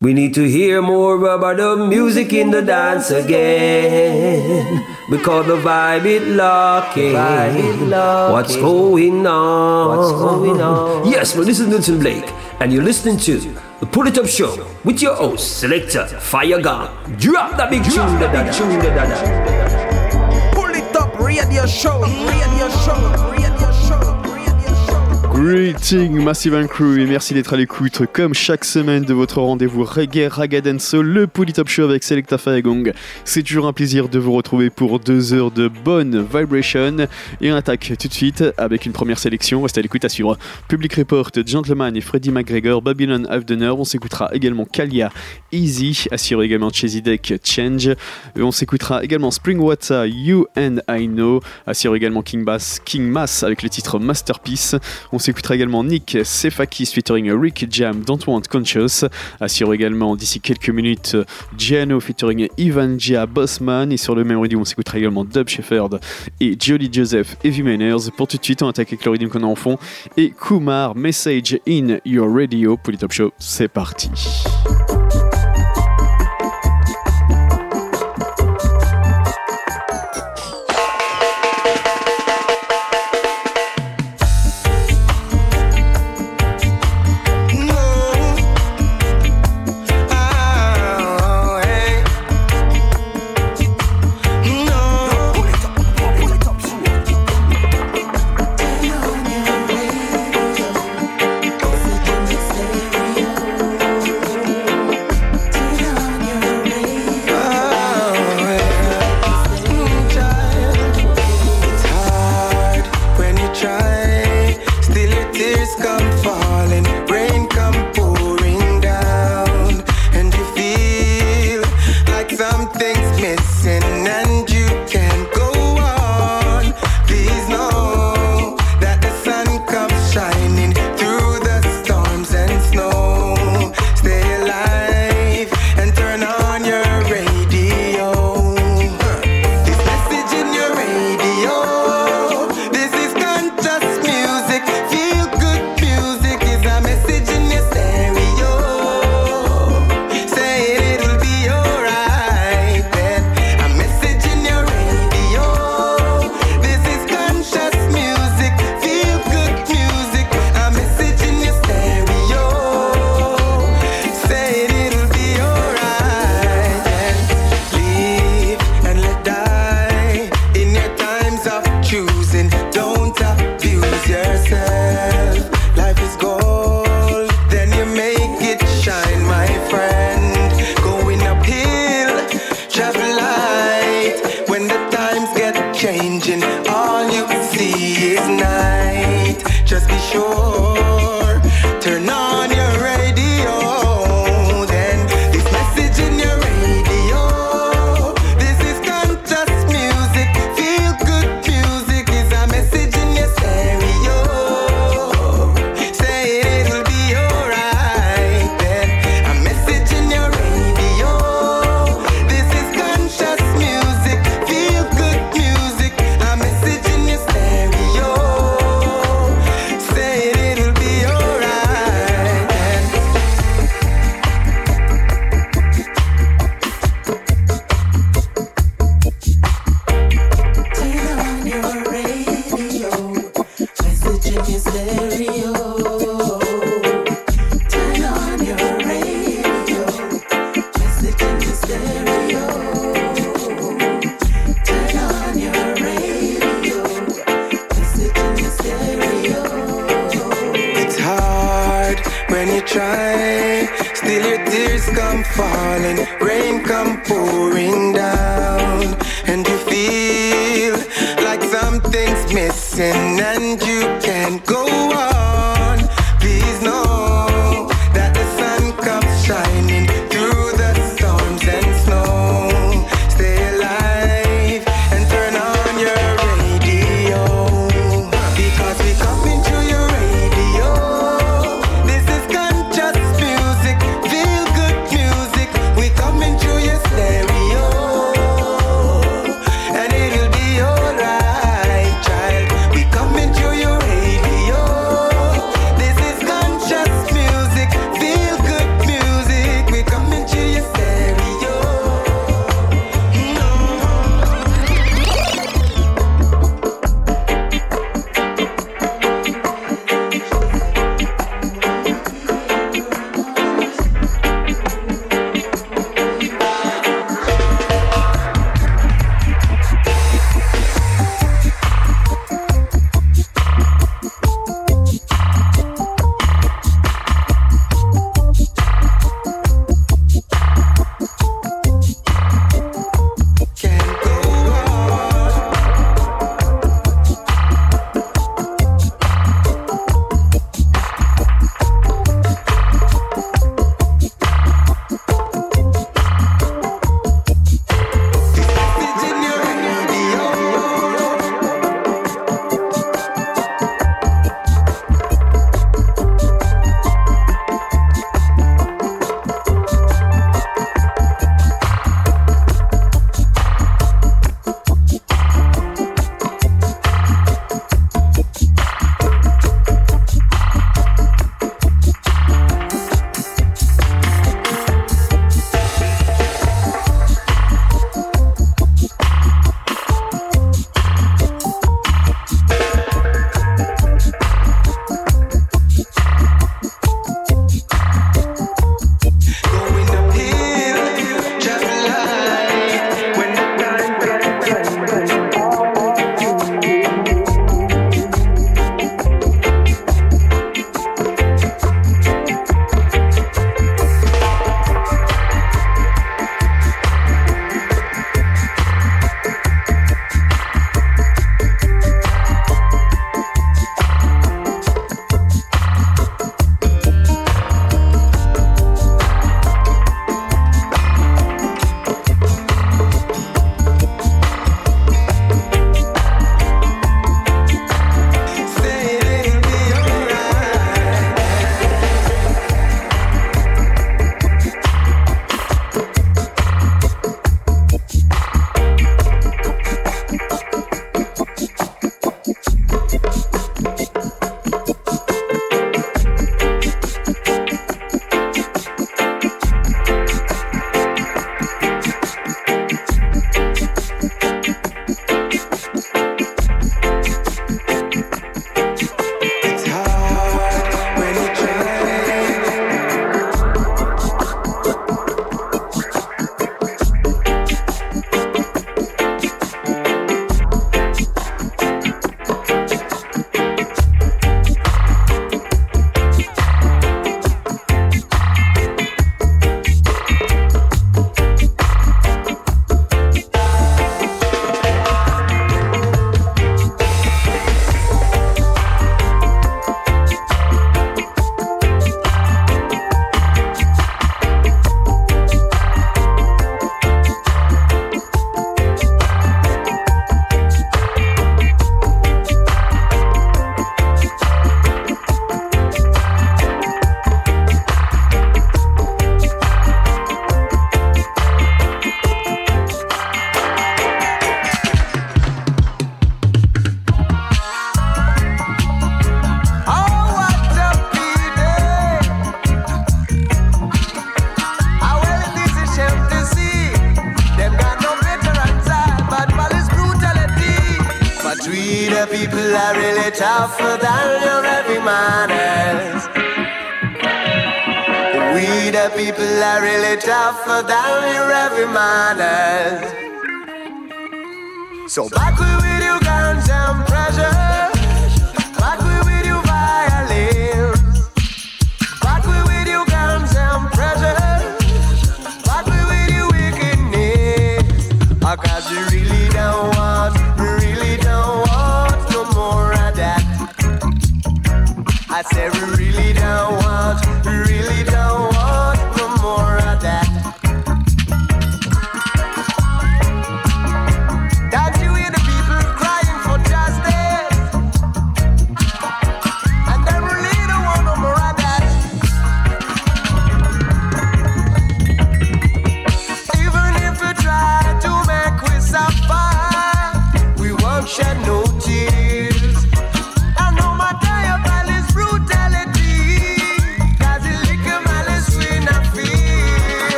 We need to hear more about the music in the dance again. Because the vibe it locking. What's going on? What's going on? Yes, well, this is Nelson Blake, and you're listening to the Pull It Up Show with your host, Selector Fire Gun. Drop that big tune, da da tune, da da Pull it up, radio show, radio show, radio Greeting Massive and Crew et merci d'être à l'écoute comme chaque semaine de votre rendez-vous reggae, ragga soul, le Polytop Show avec Selecta Gong. C'est toujours un plaisir de vous retrouver pour deux heures de bonne vibration et on attaque tout de suite avec une première sélection. Restez à l'écoute à suivre Public Report, Gentleman et Freddie McGregor, Babylon After On s'écoutera également Kalia, Easy, assuré également Chesy Deck, Change. On s'écoutera également Springwater, You and I Know, assuré également King Bass, King Mass avec le titre Masterpiece. S'écoutera également Nick Sefakis featuring Rick Jam, Don't Want Conscious. Assure également d'ici quelques minutes Giano featuring Ivan Gia Bossman. Et sur le même rythme, on s'écoutera également Dub Shepherd et Jolly Joseph Heavy Manners. Pour tout de suite, on attaque avec le rythme qu'on a en fond. Et Kumar, Message in Your Radio pour le Top Show. C'est parti.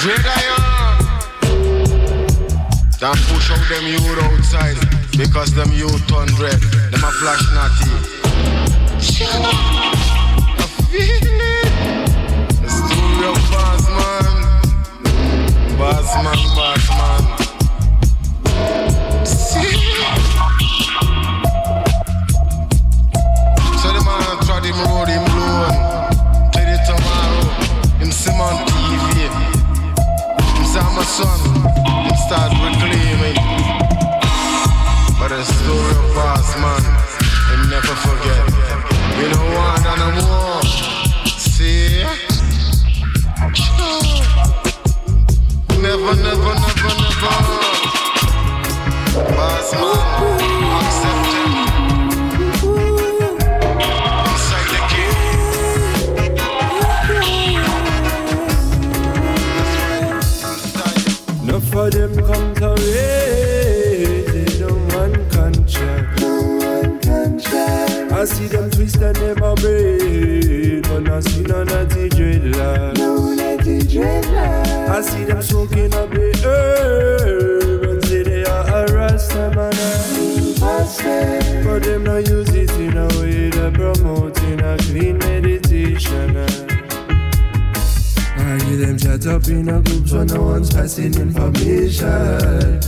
Dread iron. Uh. Don't push out them youth outside because them youth turn red. Them a flash natty. I feel it. A story of boss man. Boss. See? So the man trod him road him alone. Till the tomorrow, him see him on TV. Say my son, him start reclaiming. But the story of boss man, him never forget. We want no more. See? And never break, but I see none of the dreadlock. I see them smoking up the herb and say they are a Rasta man. But them not use it in a way to promoting a clean meditation. I hear them chat up in a group so no one's passing information.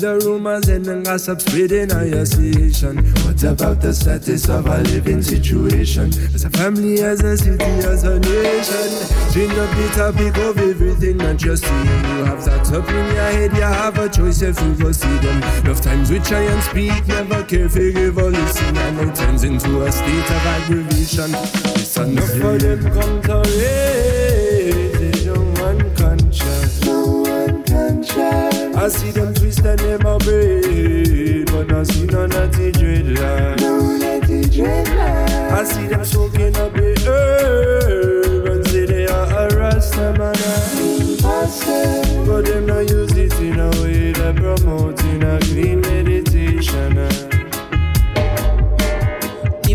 The rumors and the gossip spreading on your station. What about the status of our living situation? As a family, as a city, as a nation. Change up the topic of everything that you're. You have that up in your head, you have a choice if you go see them. Enough times we try and speak, never care if you give or listen. And it turns into a state of aggravation. Listen, enough for them come to. I see them twist and them a braid, but I see none of the dreadlock. I see them soaking up the herb and say they are a Rasta man. But them not use it in a way that promoting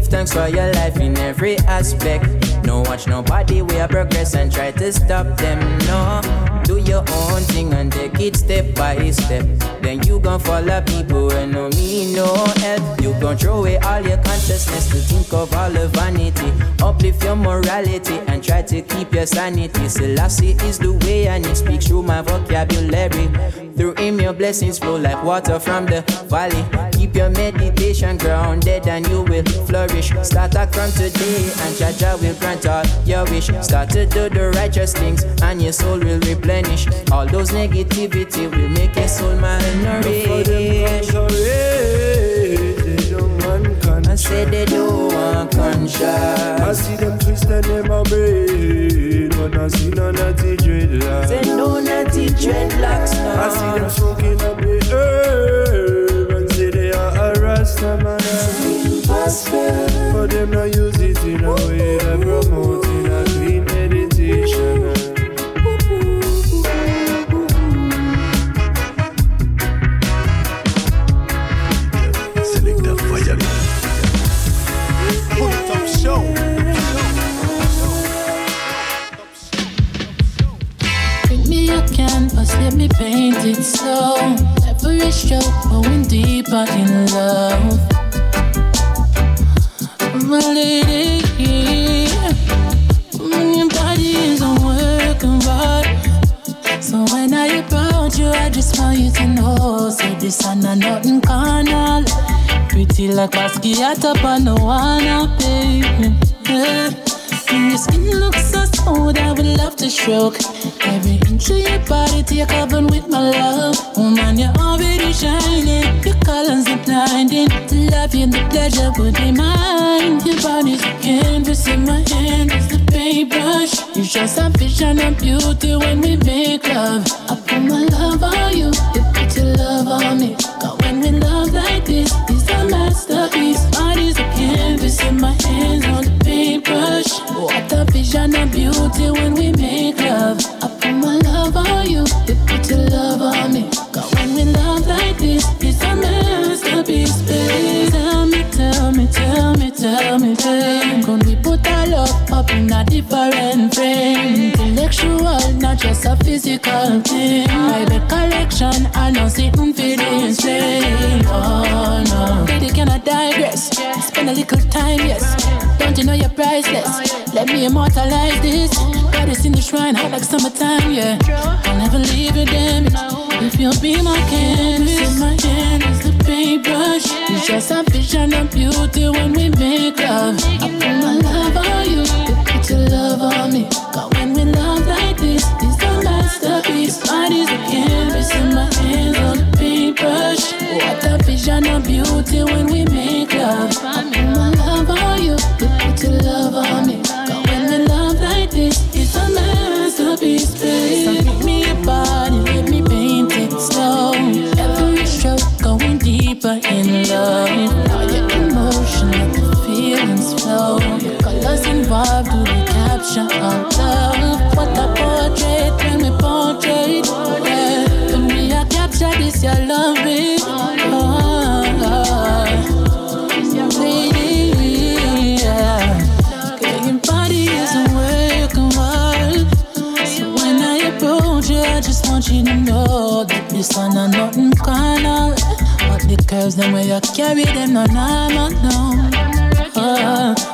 Give thanks for your life in every aspect. No watch nobody we are progress and try to stop them. No, do your own thing and take it step by step. Then you gon' follow people and no me no help. You gon' throw away all your consciousness to think of all the vanity. Uplift your morality and try to keep your sanity. Selassie is the way and he speaks through my vocabulary. Through him your blessings flow like water from the valley. Keep your meditation grounded and you will flourish. Start act from today and Jaja will grant all your wish. Start to do the righteous things and your soul will replenish. All those negativity will make your soul malnourished. They don't want I said they want I conscience. see them twist and them a braid, but I see none of the dreadlock. Say no natty dreadlocks now. I see them smoking up the herb and say they are a Rasta man. But them not use it in a way that promoting let me paint it slow. Every stroke going deeper in love. My lady, mm, your body is of. So when I approach you, I just want you to know, this and a nothing carnal. Pretty like Basquiat up on the wanna baby. Yeah. And your skin looks so smooth, I would love to stroke. Every inch of your body, take covered with my love. Woman, you're already shining. Your colors are blinding. To love you, the pleasure would be mine. Your body's a canvas in my hand is the paintbrush. You show some vision and beauty when we make love. I put my love on you, you put your love on me. Cause when we love like this, it's a masterpiece. A vision and beauty when we make love. I put my love on you, different frame? Intellectual, not just a physical thing. Private collection, I know sitting for this thing. Oh no, baby, can I digress? Spend a little time, yes. Don't you know you're priceless? Let me immortalize this. Got this in the shrine, hot like summertime, yeah. I'll never leave you, damn. If you'll be my canvas, my hand is the paintbrush. You just a vision of beauty when we make love. I put my love on you, love on me. When we love like this, it's a masterpiece. Canvas in my hands on the paintbrush. What a vision of beauty when we make love. I put my love on you, you put your love on when we love like this, it's a masterpiece, me let me paint it slow. Every stroke going deeper in love. Now your emotion, let the feelings flow. Colors involved do the of love. What a portrait portrait. Yeah. We are capture this, love, babe. Oh, yeah. Your body is a art. So when I approach you, I just want you to know that this one nothing carnal. But the curves, them way you carry them, no normal, no.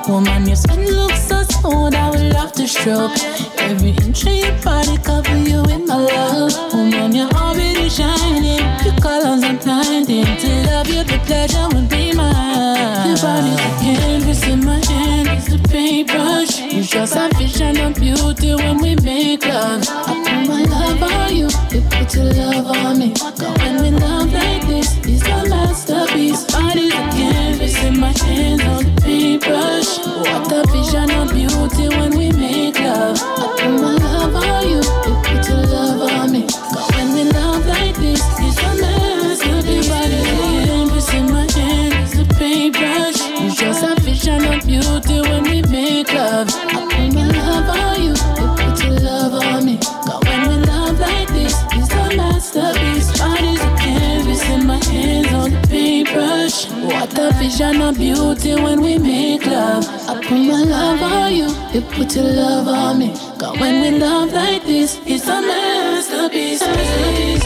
Woman, your skin looks so smooth, I would love to stroke. Every inch of your body cover you in my love. Woman, you're already shining. Your colors are blinding. To love you, the pleasure would be mine. Your body's a canvas in my hand, it's the paintbrush. You show some vision of beauty when we make love. I put my love on you, you put your love on me. Cause when we love like this, it's a masterpiece. A vision of beauty when we make love. I put my love on you, you put your love on me. Cause when we love like this, it's a. Body's a canvas in my hands, it's the paintbrush. You just a vision of beauty when we make love. I put my love on you, you put your love on me. Cause when we love like this, it's a masterpiece. A canvas in my hands paintbrush. What a vision of beauty when we make love. Put my love on you, you put your love on me. Cause when we love like this, it's a masterpiece. masterpiece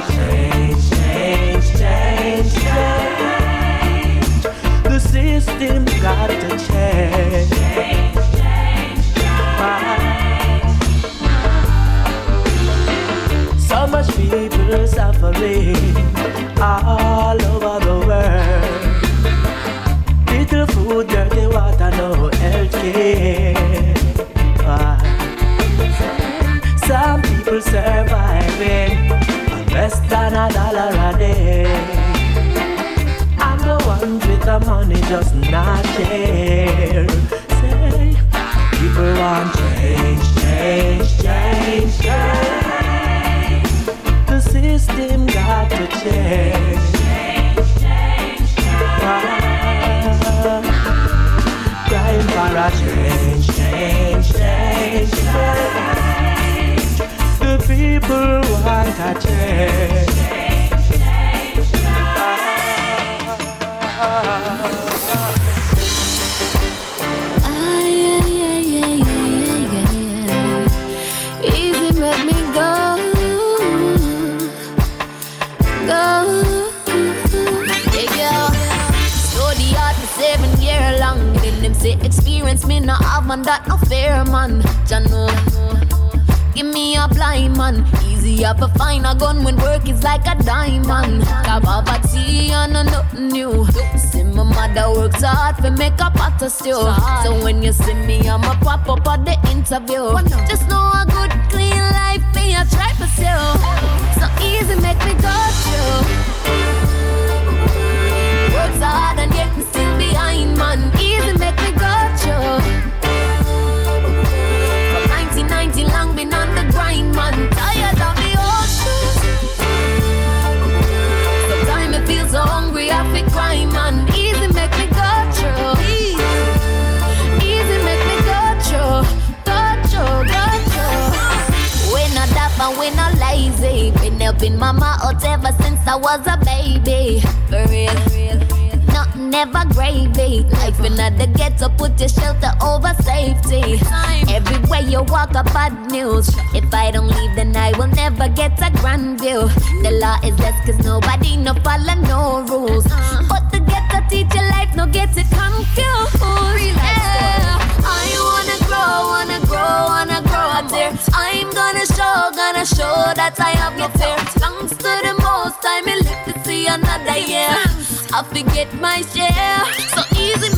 change, change, change, change. The system got to change. change, change, change. So much people suffering all over the world. Little food, dirty water, no health care. Some people survive a dollar a day. I'm the ones with the money, just not share. Say, people want change, change, change, change. The system got to change. Change, change, change. Crying for a change, change, change, change. People want a change. Say experience me no have man that no fair man. Jah know. Give me a blind man. Easy up to find a gun when work is like a diamond. Poverty and a nothing new. See my mother works hard for make a pot of stew. So when you see me, I'ma pop up at the interview. Just know a good clean life me I try to sell. So easy make me go through. Works hard and yet me still behind man. Easy make me go through. Been on the grind man. Tired of the. Sometimes I feel hungry I feel man. Easy make me go. Easy make me go. Go go through. We not daft and we not lazy. Been mama out ever since I was a baby. Gravy. Life in the ghetto, put your shelter over safety. Everywhere you walk, a bad news. If I don't leave, then I will never get a grand view. The law is less, cause nobody no follow no rules. But the ghetto teach your life, no get it confused. Yeah. I wanna grow, wanna grow, wanna grow up there. I'm gonna show, gonna show that I have no fear. Thanks to the most time, I live to see another year. I forget my share, so easy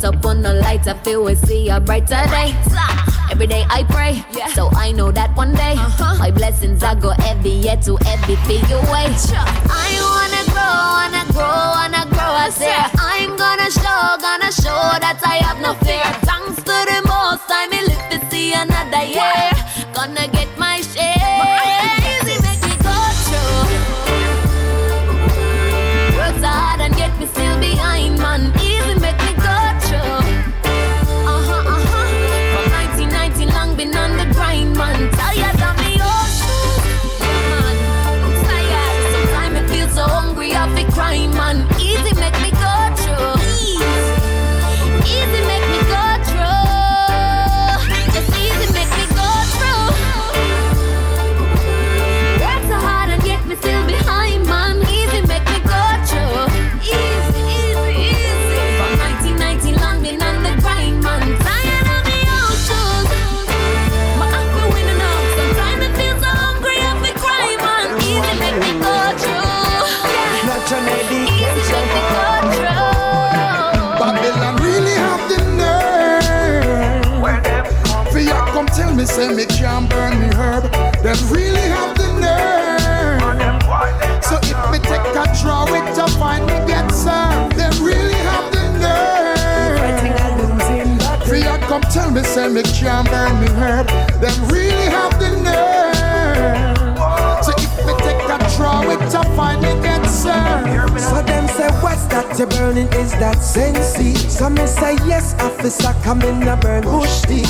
Put up on the lights, I feel we see a brighter day. Every day I pray, yeah. so I know that one day uh-huh. my blessings I go heavy, yet to heavy for you way. I wanna grow, wanna grow, wanna grow. I say I'm gonna show, gonna show that I have no fear. Thanks to the most time, I live to see another year. Gonna get my tell me, say me can't burn me herb. Them really have the nerve. So if me take a draw it to find me get served. So them say what's that you burning? Is that sensei So me say yes officer come in a burn bush tea.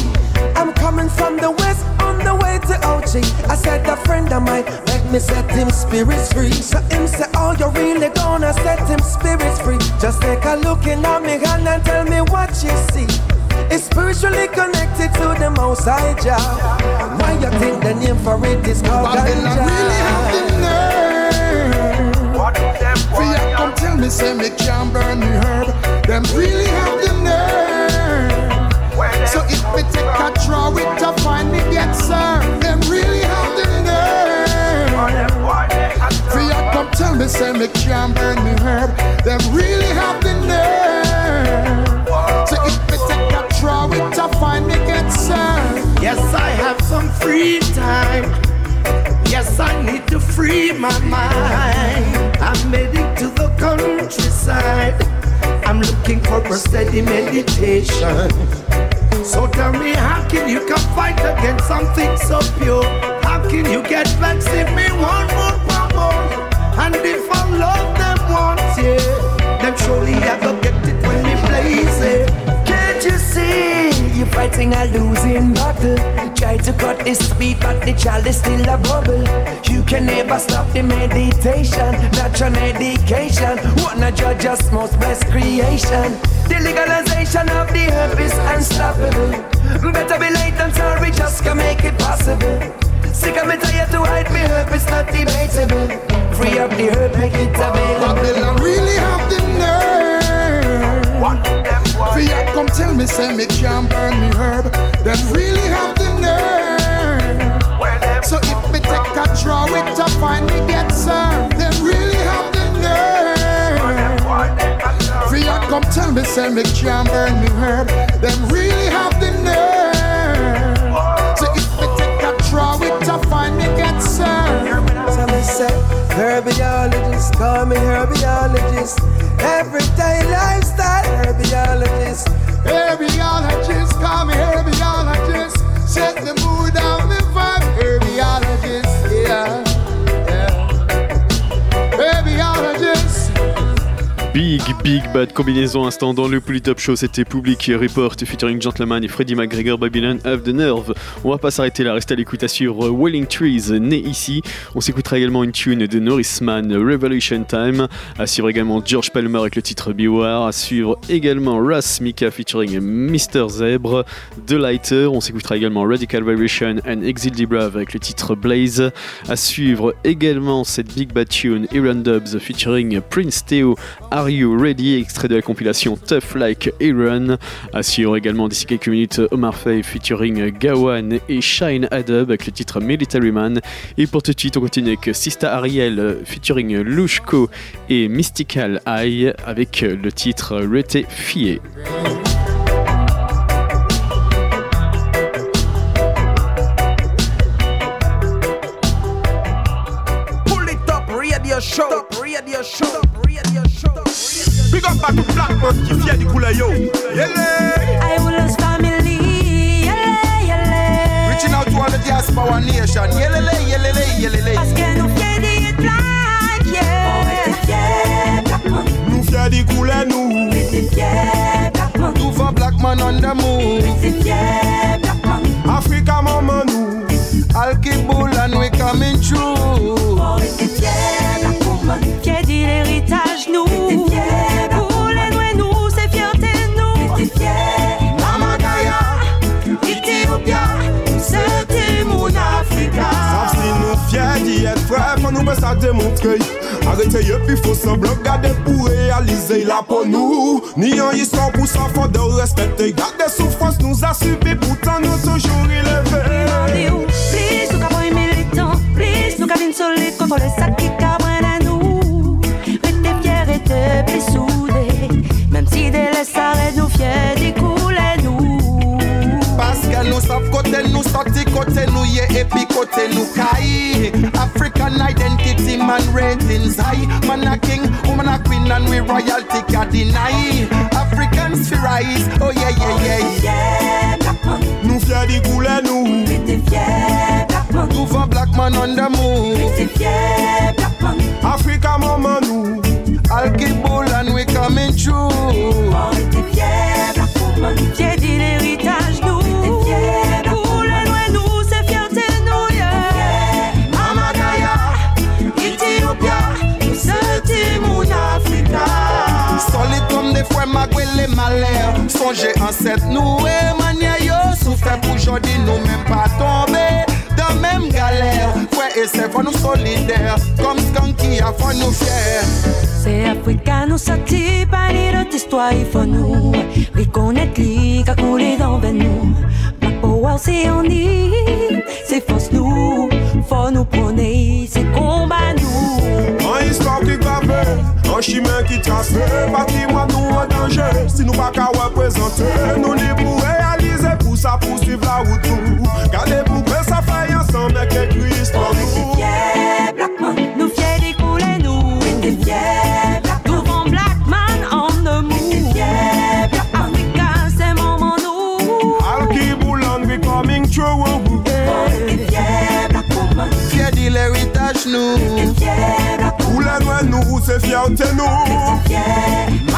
I'm coming from the west on the way to OG I said a friend of mine make me set him spirits free. So him say oh you really gonna set him spirits free? Just take a look in at me hand and tell me what you see it's spiritually connected to the Most High Jah. And why you think the name for it is called Babylon really have the nerve. What is them? Fear come tell me say me can't burn the herb. Them really have the nerve. So if me take a draw it to find it get sir, them really have the nerve. Fear come tell me say me can't burn the herb. Them really have the nerve. Me get served. Yes, I have some free time. Yes, I need to free my mind. I'm heading to the countryside. I'm looking for a steady meditation. So tell me, how can you come fight against something so pure? How can you get vexed if me one more, want? And if I love them once, yeah, them surely I go get it when me blaze it. Can't you see? Fighting a losing battle. Try to cut the speed, but the child is still a bubble. You can never stop the meditation, your medication. Wanna judge us most blessed creation. The legalization of the herb is unstoppable. Better be late than sorry, just can make it possible. Sick of me tired to hide me herb, it's not debatable. Free up the herb, make it available. Babylon really have the nerve. What Fear come tell me, say me can't burn me herb. Them really have the nerve. So if me take a draw it to find me get served, them really have the nerve. Fear come tell me, say me can't burn me herb. Them really have the nerve. Herbiologist, call me herbiologist. Everyday lifestyle herbiologist. Herbiologist, call me herbiologist. Set the mood of the vibe, herbiologist. Big, big bad combinaison instant dans le Top Show, c'était Public Report featuring Gentleman et Freddie McGregor, Babylon of the Nerve. On va pas s'arrêter là, restez à l'écoute à suivre Welling Trees, né ici. On s'écoutera également une tune de Norrisman, Revolution Time. À suivre également George Palmer avec le titre Beware. À suivre également Russ Mika featuring Mr. Zebra, The Lighter. On s'écoutera également Radical Vibration and Exil Debra avec le titre Blaze. À suivre également cette big bad tune Iron Dubs featuring Prince Theo, Are Ready Extrait de la compilation Tough Like Aaron. À suivre également d'ici quelques minutes Omar Faye featuring Gawan et Shine Adub avec le titre Military Man. Et pour tout de suite, on continue avec Sista Ariel featuring Lushko et Mystical Eye avec le titre Rete Fie. Pull it up, radio show, Big up back to Blackbird qui vient du couleur yo. Yele. I will lose family, yele, yele. Reaching out to all the diaspora nation. Yelele, yelele, yelele. Parce que nous fiers des black, yeah. Nous fiers du couleur nous. Nous va black man on the move. mwen sa demontre Arrete ye pi fos gade pou realize La pou nou, ni an yisor pou sa fò de Gade soufrans nou a subi, nou Mande ou, si dele sa red nou di Parce que nous savons côté nous sorti côté nous yeah et puis côté nous kai. African identity man ratings high. Man a king, woman a queen and we royalty can deny. Africans fi rise, oh yeah yeah yeah. Nous fiers du couleur nous. Nous va black man on the move Africa maman nous. Al Kibul and we coming through le maler Sonje anset nou e yo Soufe pou jodi nou men pa tombe Dan men galer Fwe e se fwa nou solider Kom skan ki a fwa nou fyer Se afrikan nou soti Pari lot istwa y fwa nou Rikonet li kakouli dan ben nou Mapo se yon An chimè ki trase, patrimon nou an denje Si nou pa ka reprezentè, nou li pou realize Pou sa pousiv la ou tou Gade pou kwen sa fay ansan Mèk e kris pan nou se fiante nou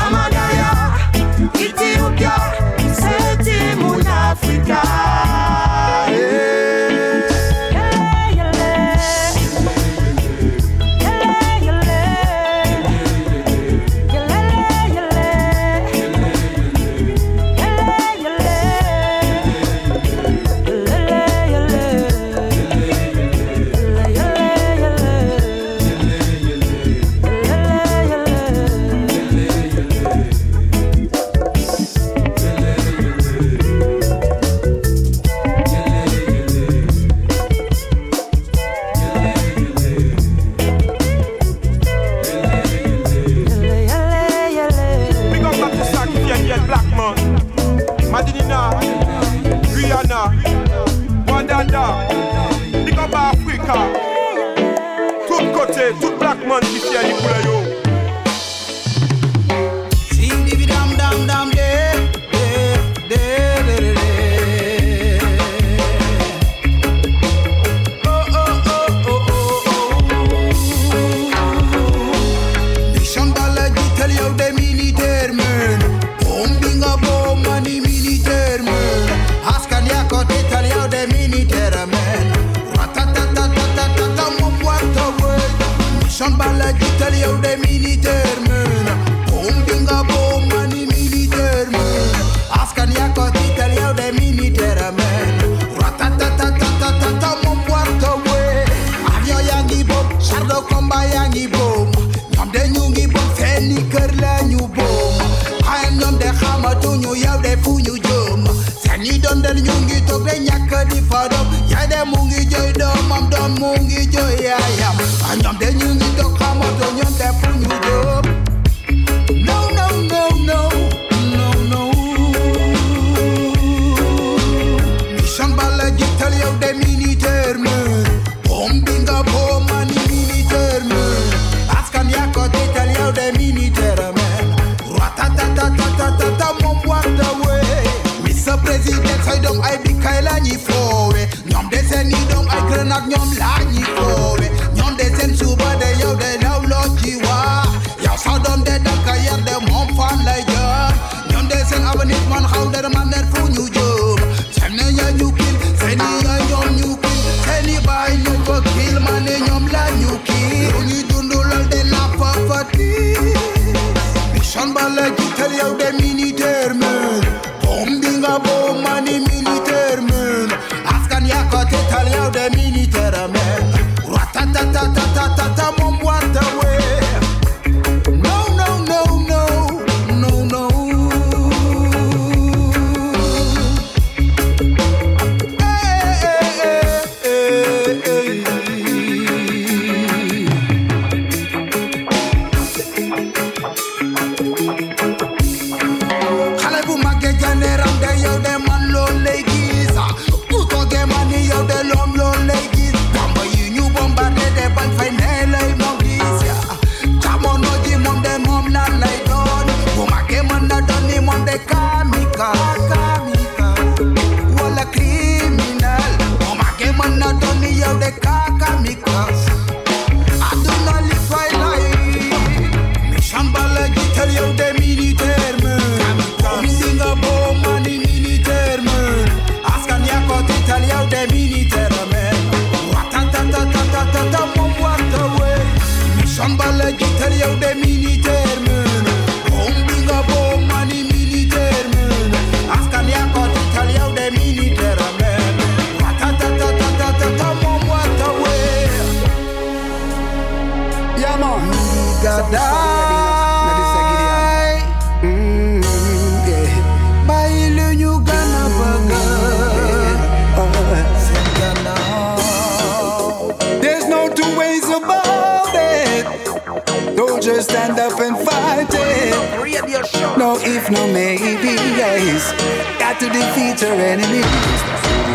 enemies. Got to defeat your enemies.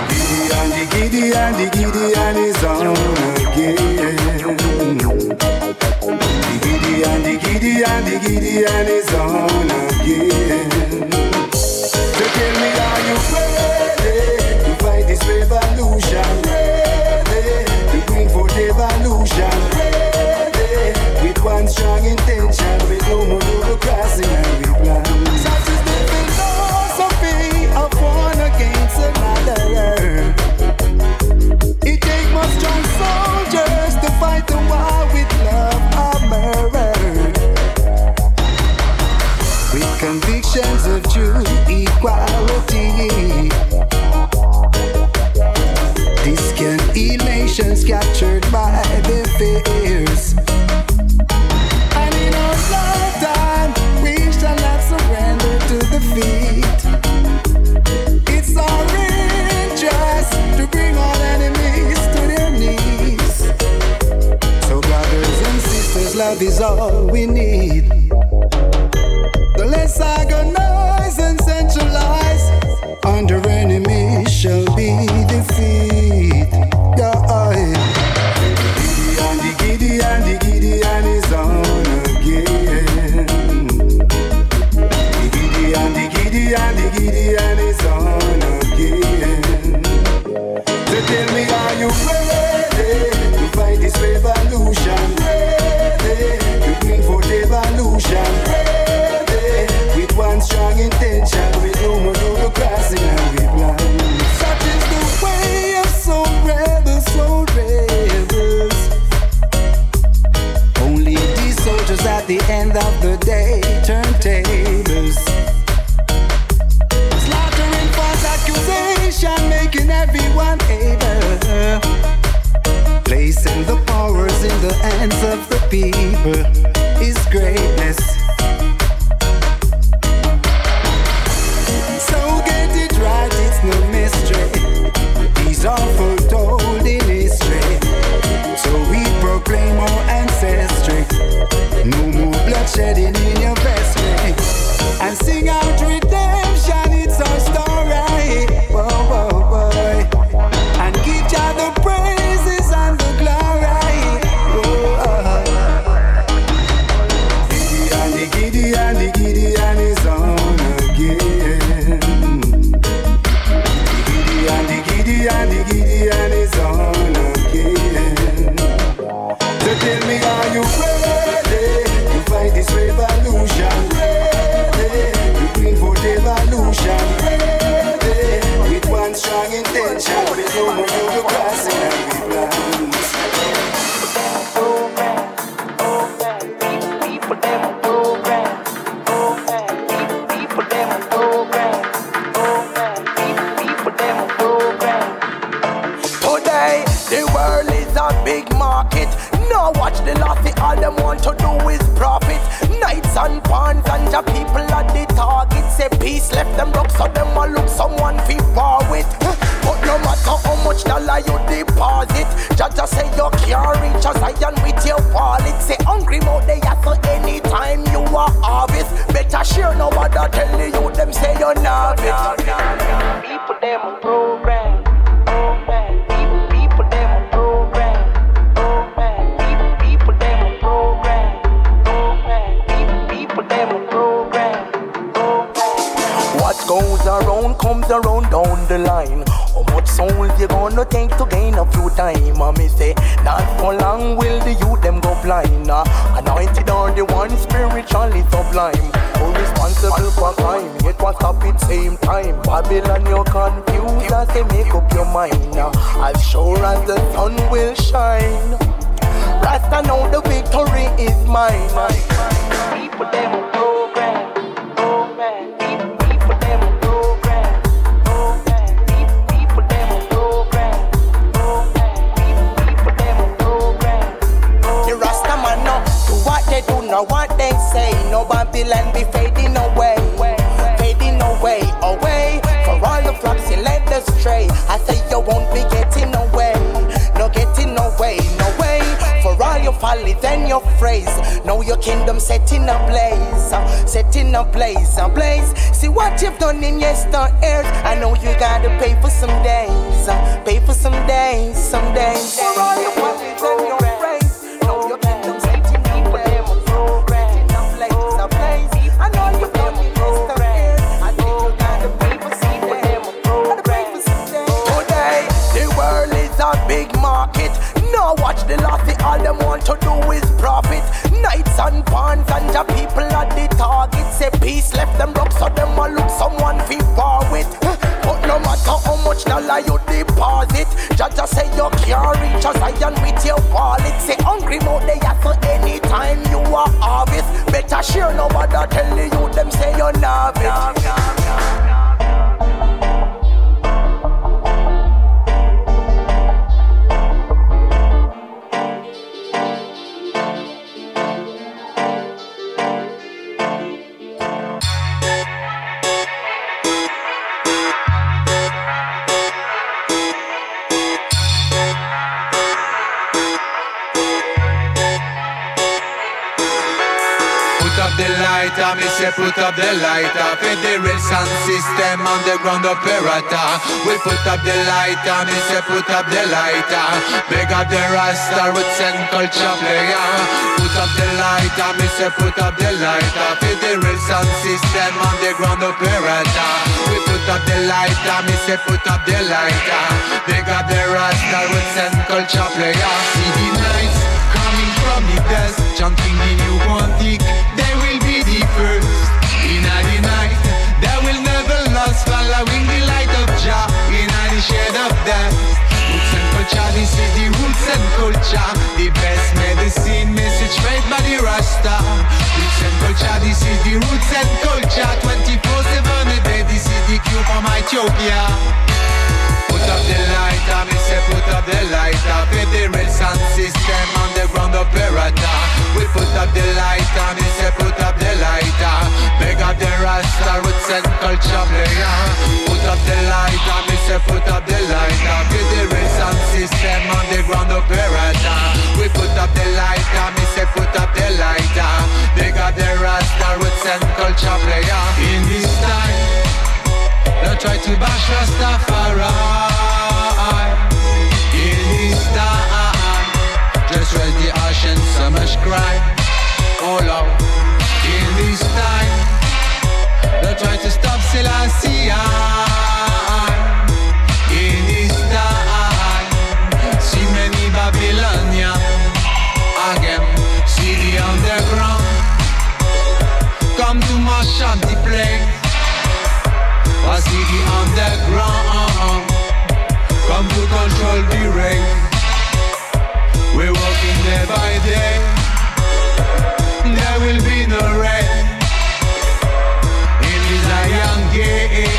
Giddy and the giddy and the giddy and is on again. The giddy and the giddy and the giddy and is on again. So tell me, are you ready to fight this revolution? Ready to bring forth evolution? Culture The best medicine Message straight by the Rasta. Roots and culture This is the roots and culture. 24-7 a day This is the cue from Ethiopia. Put up the lighter, light up in the red sound system on the ground operator. We put up the light on, he said put up the light on. Big up the rasta roots and culture player. Put up the light on, he said put up the light on. In the red sound system on the ground operator. We put up the light on, he said put up the light on. Big up the rasta roots and culture player. In this time, don't try to bash Rastafari. Raise the so much cry. Oh Lord In this time Don't try to stop Selassie. In this time See many Babylonian Again See the underground Come to my place I see the underground Come to control the by day. There will be no rain. In the Zion gate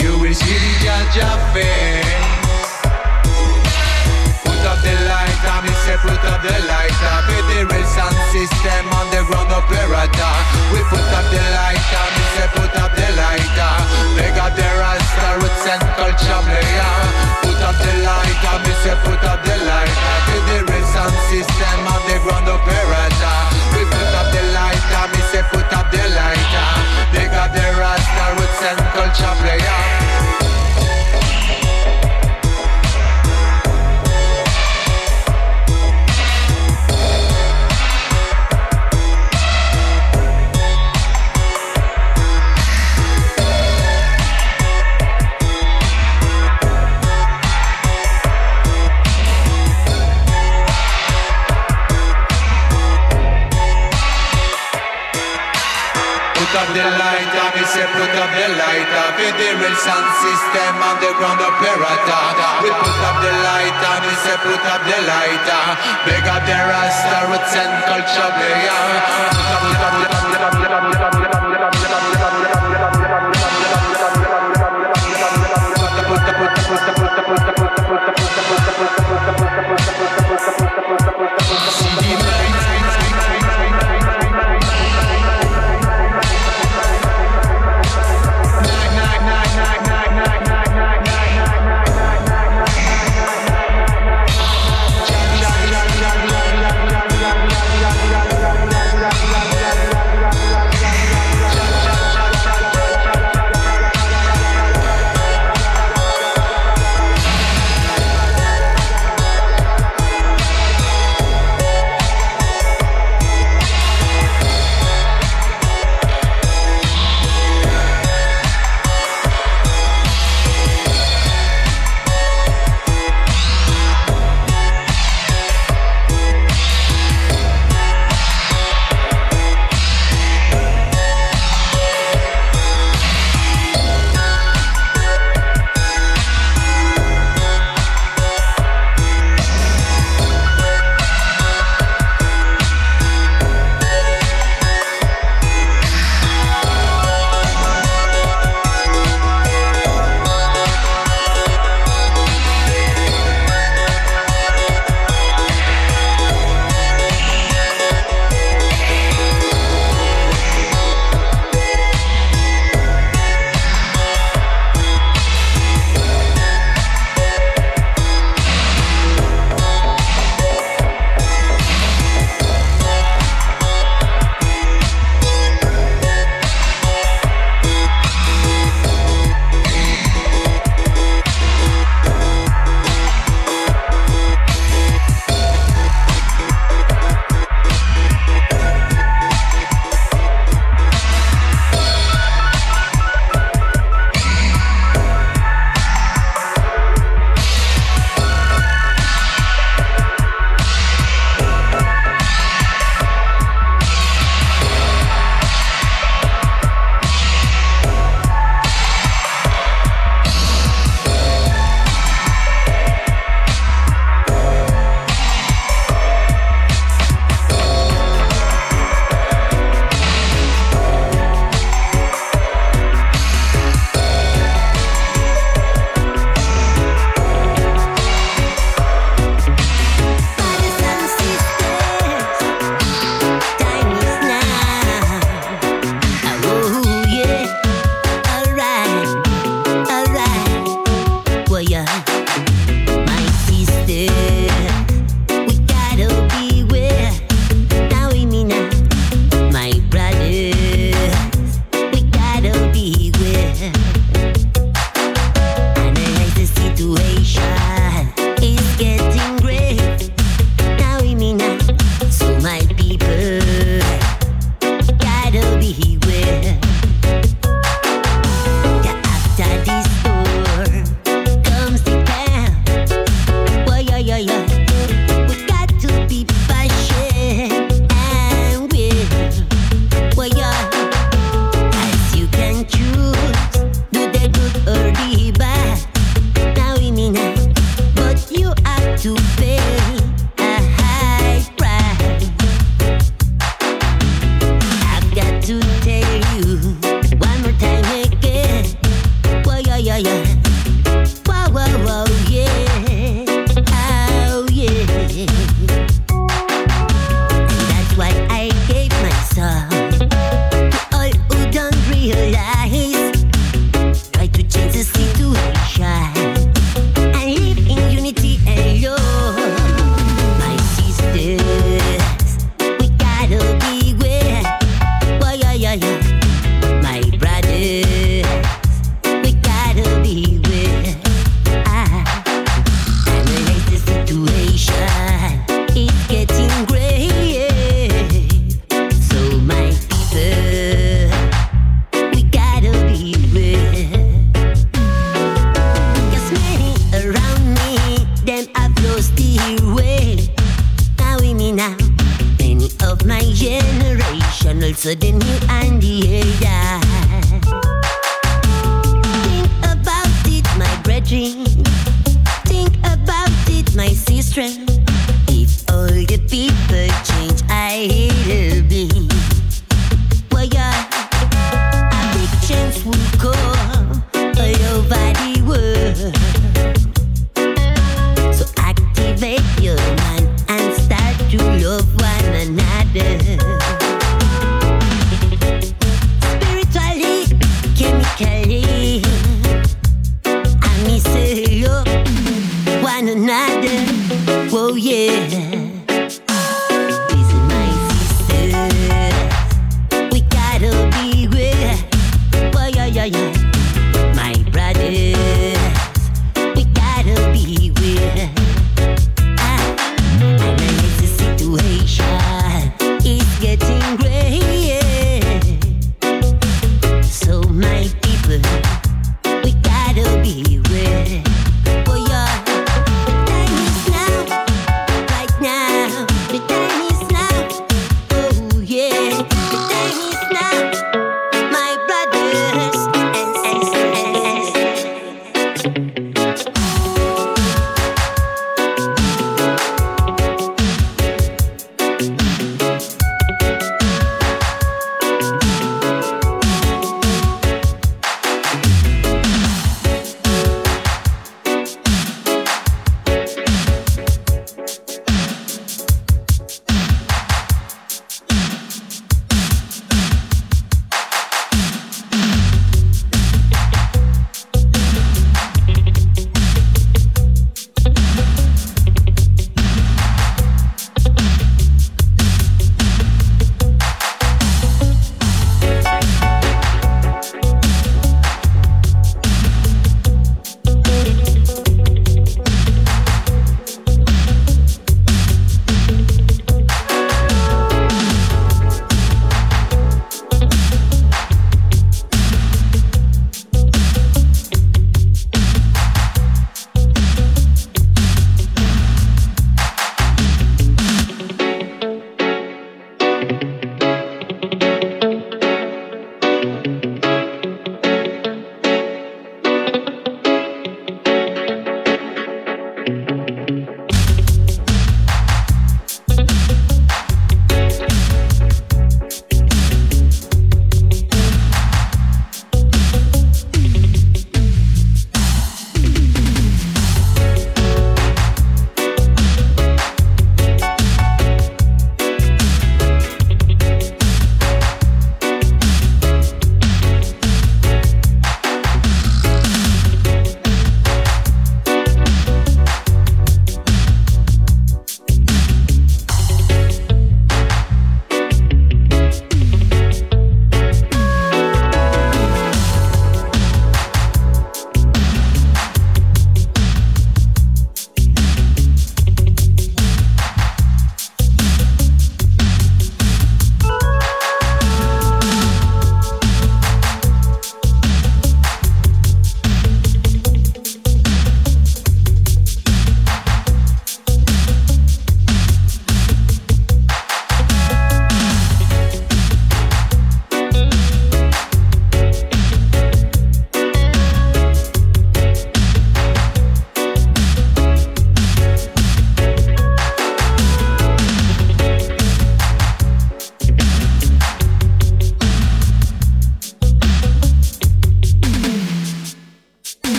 You will see the Jaja face Put up the light, I me say put up the light. Federal sound system, underground operator We put up the light, up the light, I me say put up the light real sound system, underground operator We put up the light, I me say put up the light uh, Big up the rasta roots and culture player put up, put up, put up, put up, put up, put up,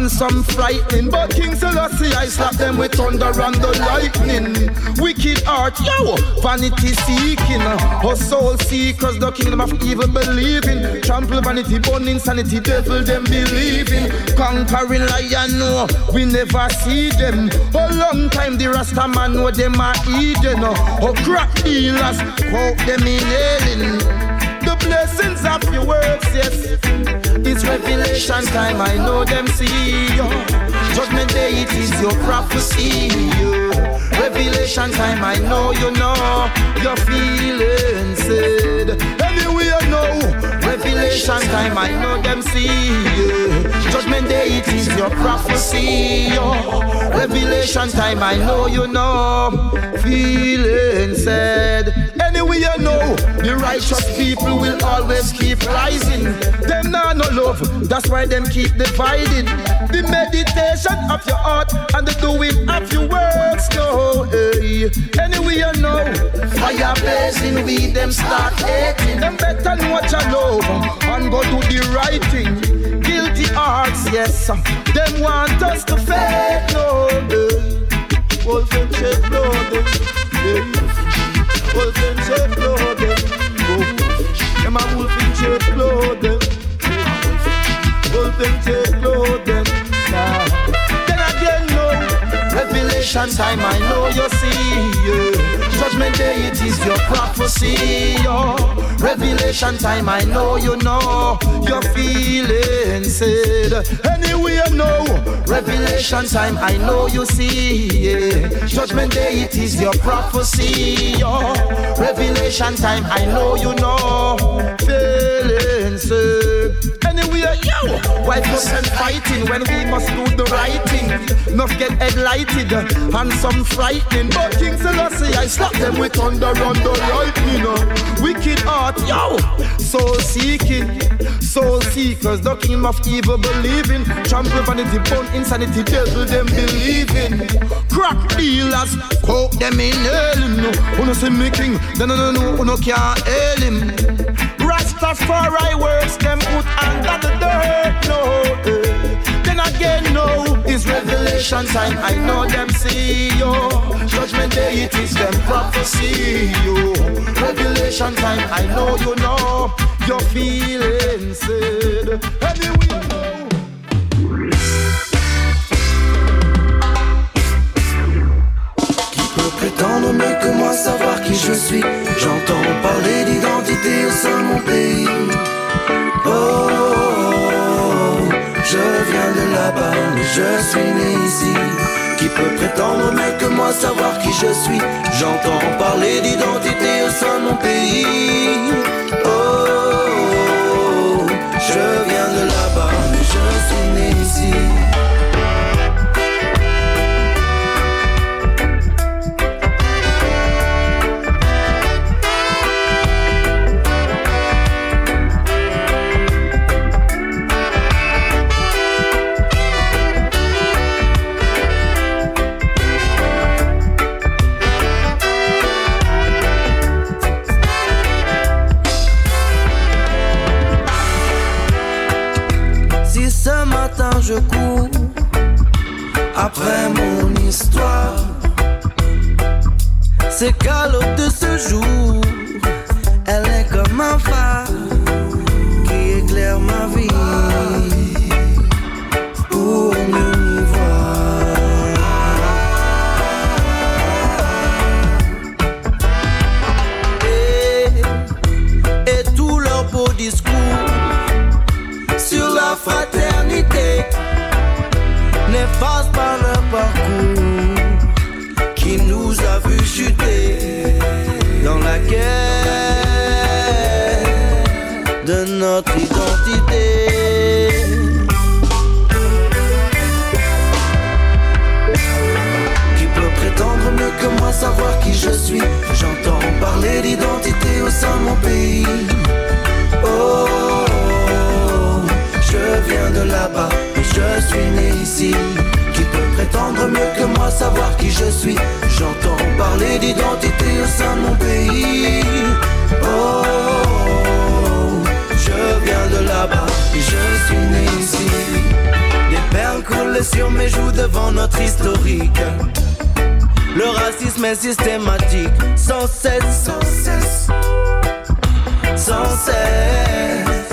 and some frightening. But King Selassie, I slap them with thunder and the lightning. Wicked heart, yo, vanity seeking. uh, soul seekers, the kingdom of evil believing. Trample vanity, burn insanity, devil them believing. Conquering lion, no, we never see them. A long time the Rasta man know them are Eden. Oh, crack dealers, quote them in hailing. The blessings of your works, yes. Revelation time, I know them see you. Judgment day, it is your prophecy. you. Revelation time, I know you know. You're feeling sad. Anyway, I know. Revelation time, I know them see you. Judgment day, it is your prophecy. you. Revelation time, I know you know. Feeling. Anyway, you know. The righteous people will always keep rising. Them nah no love, that's why them keep divided. The meditation of your heart and the doing of your works, no. Hey. Anyway, you know. Fire blazing, we them start hating. Them better know what you know and go do the right thing. Guilty hearts, yes. Them want us to fail, no. Wolf and shed blood. Wolf and shed blood, hey. Them a wolf in shed blood, hey. Wolf in shed blood, hey. Nah. Then again, no. Revelation time, I know you see. Yeah. Judgment day, it is your prophecy. Yeah. Revelation time, I know you know. You're feeling sad. Anyway, I know. Revelation time, I know you see. Yeah. Judgment day, it is your prophecy. Yeah. Revelation time, I know you know. Feeling sad. Yo, why and fighting when we must do the right thing? Not get head lighted and some frightening. But King Selassie, I slap them with thunder the lightning. uh. Wicked heart, yo, soul seeking, soul seekers, the kingdom of evil believing. Trample vanity, bone insanity, devil them believing. Crack dealers, quote them in hell. No, uno say me king, no no no no, can't hail him. Rastafari works them put under the dirt, no. eh. Then again, no, it's revelation time. I know them see yo. Judgment day, it is them prophecy yo. Revelation time, I know you know. You're feeling sad. Anyway, savoir qui je suis. J'entends parler d'identité au sein de mon pays. Oh, je viens de là-bas, je suis né ici. Qui peut prétendre mieux que moi savoir qui je suis? J'entends parler d'identité au sein de mon pays. Oh, je je après mon histoire, c'est l'aube de ce jour, Qui peut prétendre mieux que moi savoir qui je suis? J'entends parler d'identité au sein de mon pays. Oh, je viens de là-bas, mais je suis né ici. Qui peut prétendre mieux que moi savoir qui je suis? J'entends parler d'identité au sein de mon pays. Oh, je viens de là-bas, et je suis né ici. Des perles coulent sur mes joues devant notre historique. Le racisme est systématique, sans cesse, sans cesse, sans cesse.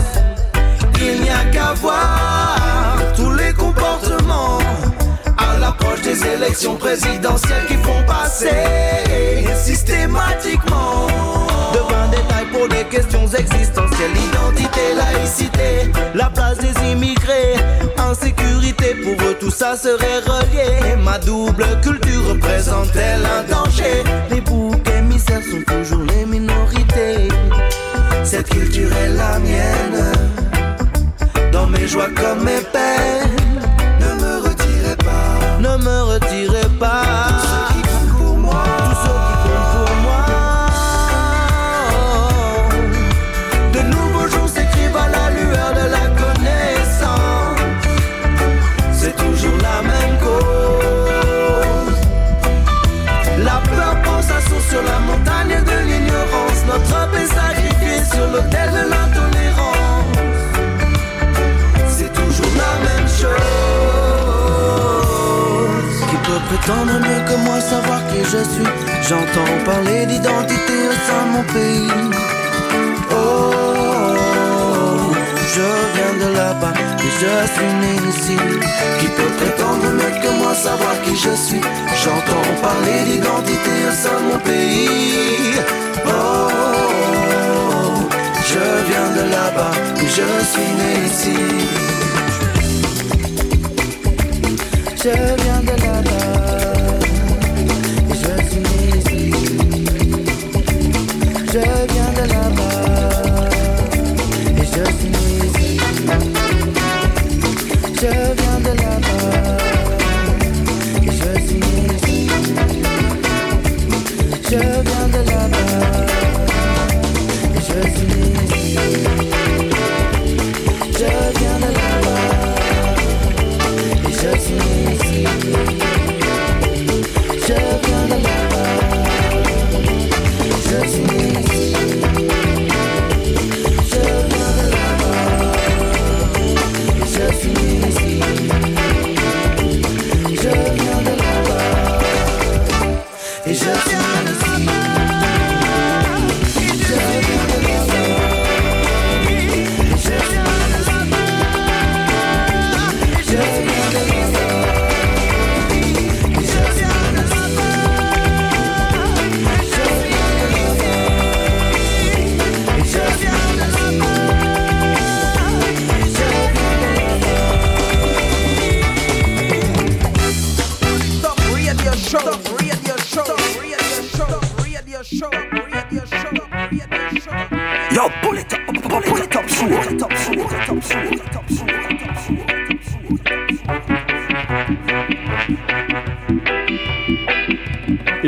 Il n'y a qu'à voir tous les comportements à l'approche des élections présidentielles qui font passer systématiquement devant détail pour des questions existentielles, identité, laïcité, la place des immigrés, insécurité pour eux tout ça serait relié. Ma double culture représente-t-elle un danger? Les boucs émissaires sont toujours les minorités. Cette culture est la mienne, dans mes joies comme mes peines. Ne me retirez pas, ne me retirez pas. Prétendre mieux que moi savoir qui je suis J'entends parler d'identité au sein de mon pays. Oh, je viens de là-bas et je suis né ici. Qui peut prétendre mieux que moi savoir qui je suis? J'entends parler d'identité au sein de mon pays. Oh, je viens de là-bas et je suis né ici. Je viens de là-bas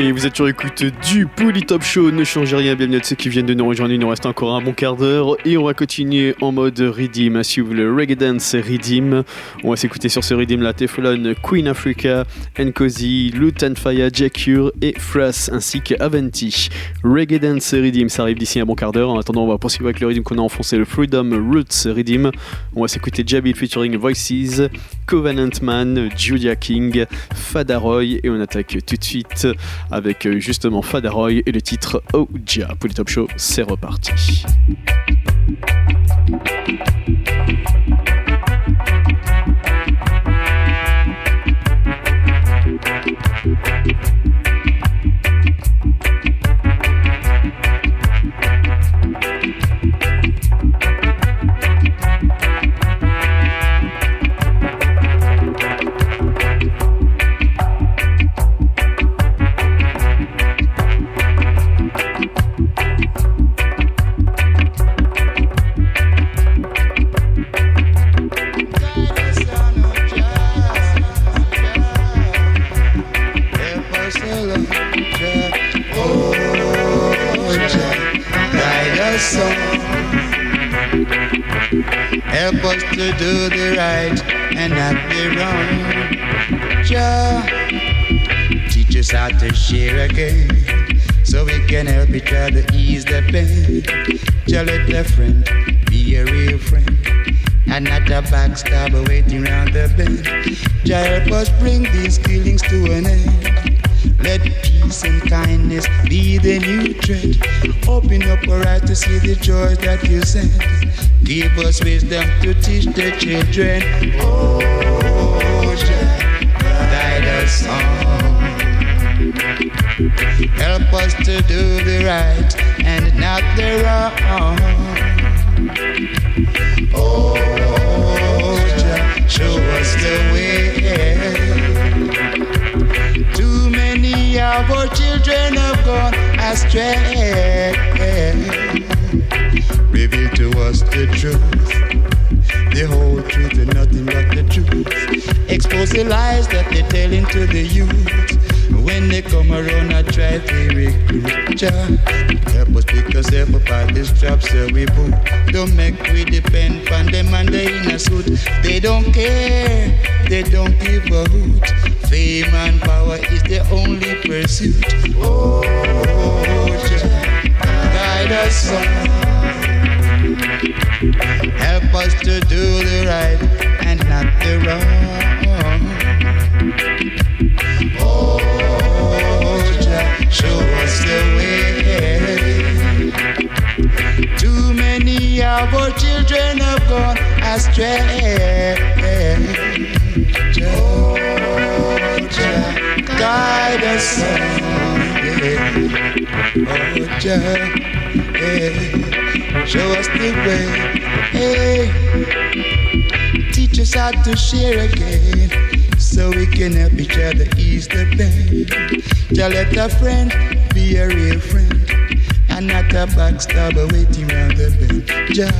Et vous êtes sur écoute du Polytop Show, ne changez rien, bienvenue à ceux qui viennent de nous rejoindre, il nous reste encore un bon quart d'heure et on va continuer en mode Redeem, à suivre le Reggae Dance Redeem. On va s'écouter sur ce Redeem la Teflon, Queen Africa, Nkosi, Lutan Faya, Jacure et Fras ainsi qu'Aventi. Reggae Dance Redeem, ça arrive d'ici un bon quart d'heure. En attendant, on va poursuivre avec le Redeem qu'on a enfoncé, le Freedom Roots Redeem. On va s'écouter Jabil featuring Voices, Covenant Man, Julia King, Fadaroy et on attaque tout de suite avec euh, justement Fadaroy et le titre Oja. Polytop Show, c'est reparti. To do the right and not the wrong. Jah, teach us how to share again, so we can help each other ease the pain. Jah, let a friend be a real friend. And not a backstabber waiting round the bend. Jah help us bring these killings to an end. Let peace and kindness be the new trend. Open up our eyes to see the joy that you send. Give us wisdom to teach the children. Oh, Jah, guide us on. Help us to do the right and not the wrong. Oh, Jah, show us the way. Too many of our children have gone astray. To us the truth, the whole truth and nothing but the truth. Expose the lies that they're telling to the youth. When they come around, I try to recruit Jah. Help us pick us up about this trap, so we boot. Don't make we depend on them and they in a suit. They don't care, they don't give a hoot. Fame and power is the only pursuit. Oh, Jah, guide us on. Help us to do the right and not the wrong. Oh, Jah, show us the way. Too many of our children have gone astray. Oh, Jah, guide us on. Oh, Jah. Show us the way. Hey, teach us how to share again so we can help each other ease the pain. Jah let a friend be a real friend and not a backstabber waiting round the bend. Jah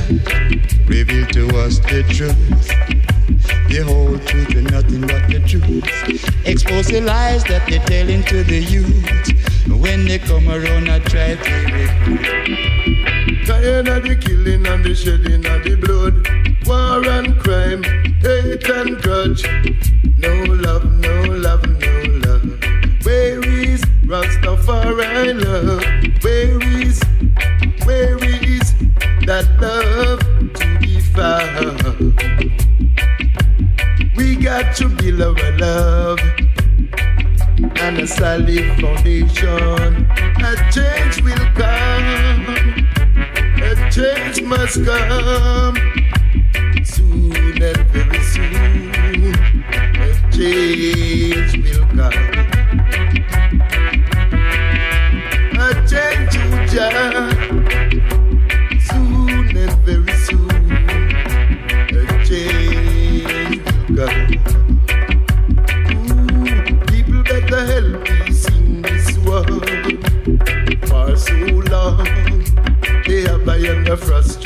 reveal to us the truth, the whole truth and nothing but the truth. Expose the lies that they're telling to the youth. When they come around, I try to recruit. Tired of the killing and the shedding of the blood. War and crime, hate and grudge. No love, no love, no love. Where is Rastafari love? Where is, where is that love to be found? We got to build our love and a solid foundation. A change will come. Change must come soon and very soon. A change will come. A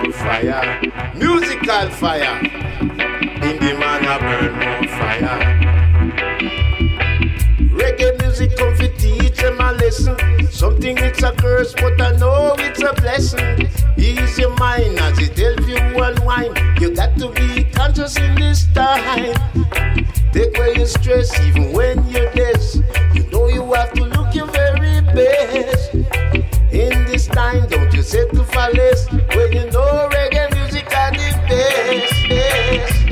burn fire. Musical fire. In the man a burn more fire. Reggae music come to teach them a lesson. Something it's a curse, but I know it's a blessing. Ease your mind as it help you unwind. You got to be conscious in this time. Take away your stress even when you're dead. You know you have to look your very best time. Don't you settle for less when you know reggae music are the best. best.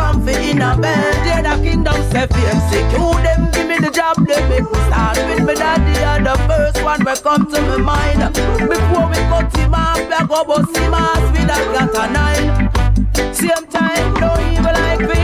Sleep comfy in a bed. Yeah, the kingdom fear sick. You them give me the job, they make me start with me daddy. And the first one will come to my mind. Before we cut him off, we go bust him off with that got a nine. Same time, no evil like we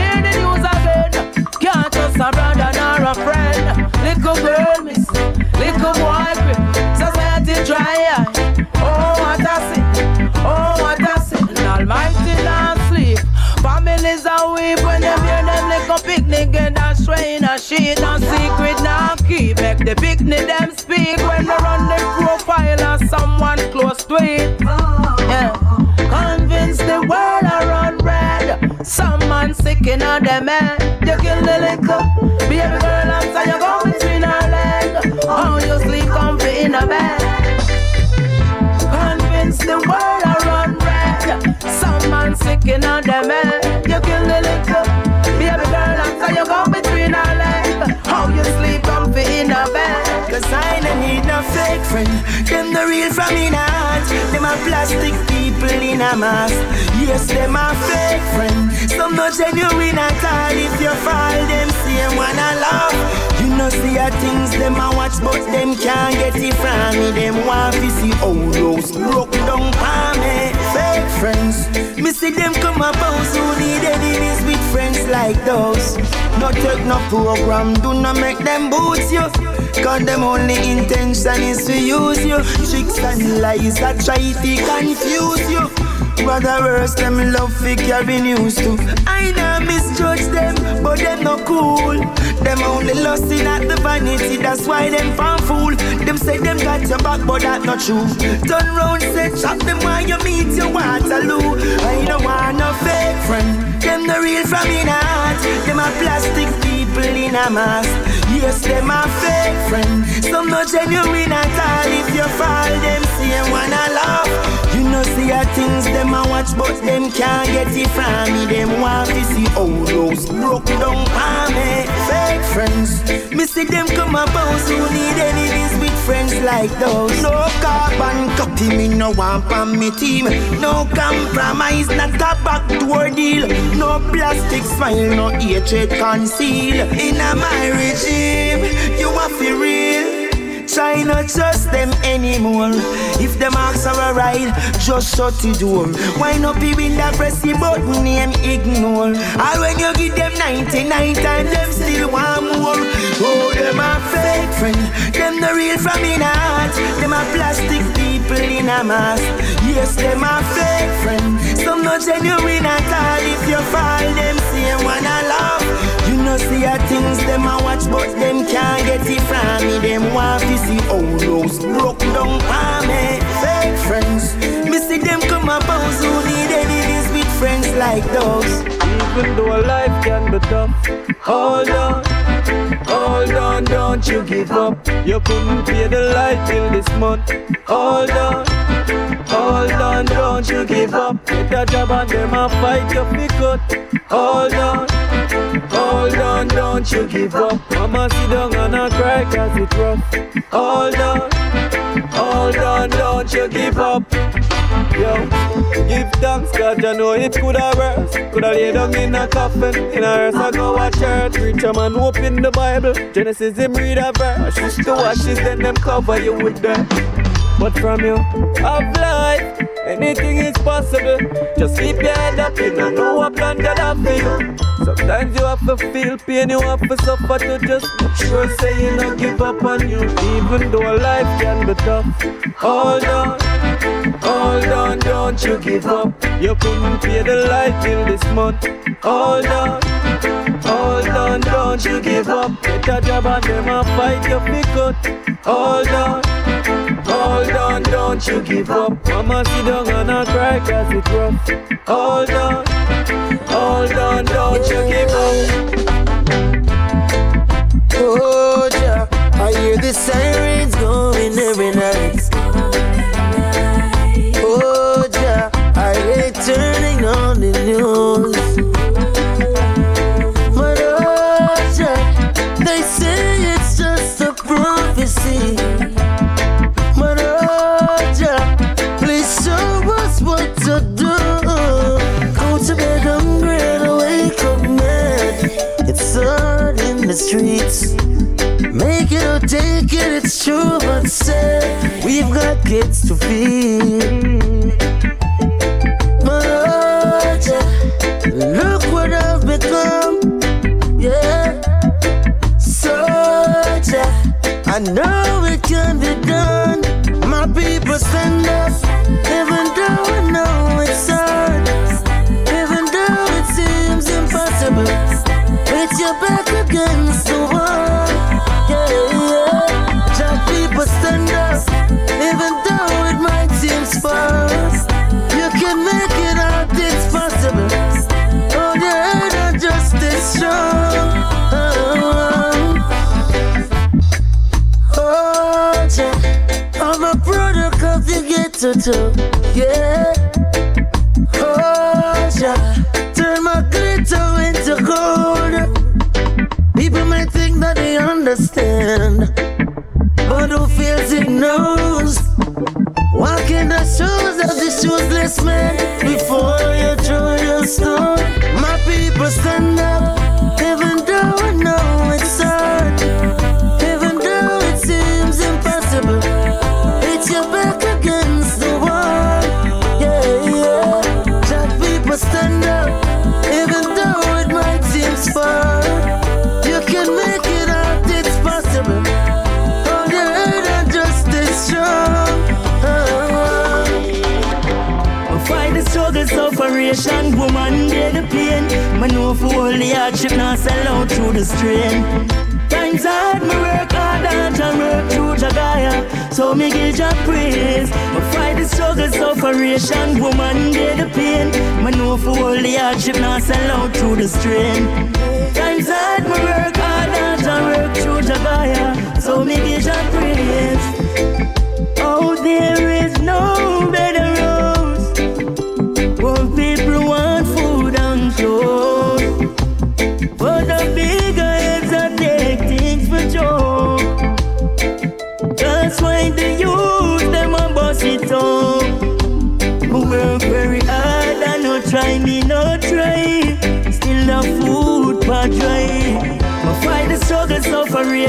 little picnic and a a sheet. No secret, now keep. Make the picnic them speak when they run the profile of someone close to it. Yeah. Convince the world I run red. Some man sick in on them head. You kill the liquor. Baby girl, I'm saying you go between her leg. How you sleep comfy in a bed. Convince the world I run red. Some man sick in on I don't need no fake friend. Them the real from in heart. Them a plastic people in a mask. Yes, them a fake friend. Some no genuine at all. If you fall, them same one a laugh. You know see a things them a watch, but them can't get it from me. Them want to see how those broke down for me. Fake friends. Me see them come house who need enemies with friends like those. No take no program, do not make them boots you. Cause them only intention is to use you. Tricks and lies that try to confuse you. Rather worse, them love figure be used to. I know misjudge them, but them no cool. Them only lusting at the vanity, that's why them fan fool. Them say them got your back, but that not true. Turn round, say chop them while you meet your Waterloo. I don't want no fake friend. Them the real from in heart. Them a plastic people in a mask. Yes, them a fake friend. Some no genuine at all. If you fall, them same one a laugh. Know see a things them a watch, but them can't get it from me. Them want to see how those broke down me. Fake friends, me see them come house who need enemies with friends like those. No carbon copy, me no want on me team. No compromise, not a backdoor deal. No plastic smile, no hatred conceal. In a my regime, you are for real. Try not trust them anymore. If them ask are a ride, just shut the door. Why not be in that press the button name ignore? Or when you give them 99 times, them still want more. Oh, them a fake friend. Them the real from in heart. Them a plastic people in a mask. Yes, them a fake friend. Some not genuine at all. If you fall, them same one a laugh. See a things them a watch, but them can't get it from me. Them want to see how those broke down for me. Fake friends, me see them come up house who need enemies with friends like those. even though life can be tough. Hold on, hold on, don't you give up. You couldn't pay the light bill this month. Hold on, hold on, don't you give up. Get a job and them a fight you pick up. Hold on, hold on, don't you give up. Mama sit down and a cry cause it rough. Hold on, hold on, don't you give up. Yo, give thanks God you know it coulda worse Coulda lay down in a coffin In a hearse I go a church Preacher man open the Bible Genesis him read a verse Used to ashes then them cover you with them But from you of life Anything is possible Just keep your head up You don't know what plan God have for you Sometimes you have to feel pain You have to suffer to just make sure Say you not give up on you Even though life can be tough Hold on Hold on, don't you give up. You couldn't pay the light bill this month. Hold on, hold on, don't you give up. Get a job and them a fight you pick up. Hold on, hold on, don't you give up. Mama sit down and a cry cause it rough. Hold on, hold on, don't you give up. Oh, yeah. I hear the sirens going every night. Oh, yeah. I hate turning on the news. Streets. Make it or take it, it's true, but say we've got kids to feed. But oh, yeah, look what I've become. Yeah, so yeah, I know it can be done. My people stand up, the do. yeah. Oh, yeah. Turn my glitter into gold. People might think that they understand, but who feels it knows. Walk in the shoes of the shoeless man before you throw your stone. My people stand up, Man, know for all the hardship, now sell out through the strain. Times hard, me work hard and I work through Jagaya, so me give your praise. I fight the struggle, sufferation, woman, bear the pain. Man, know for all the hardship, now sell out through the strain. Times hard, me work hard and I work through Jagaya, so me give your praise. Oh, there is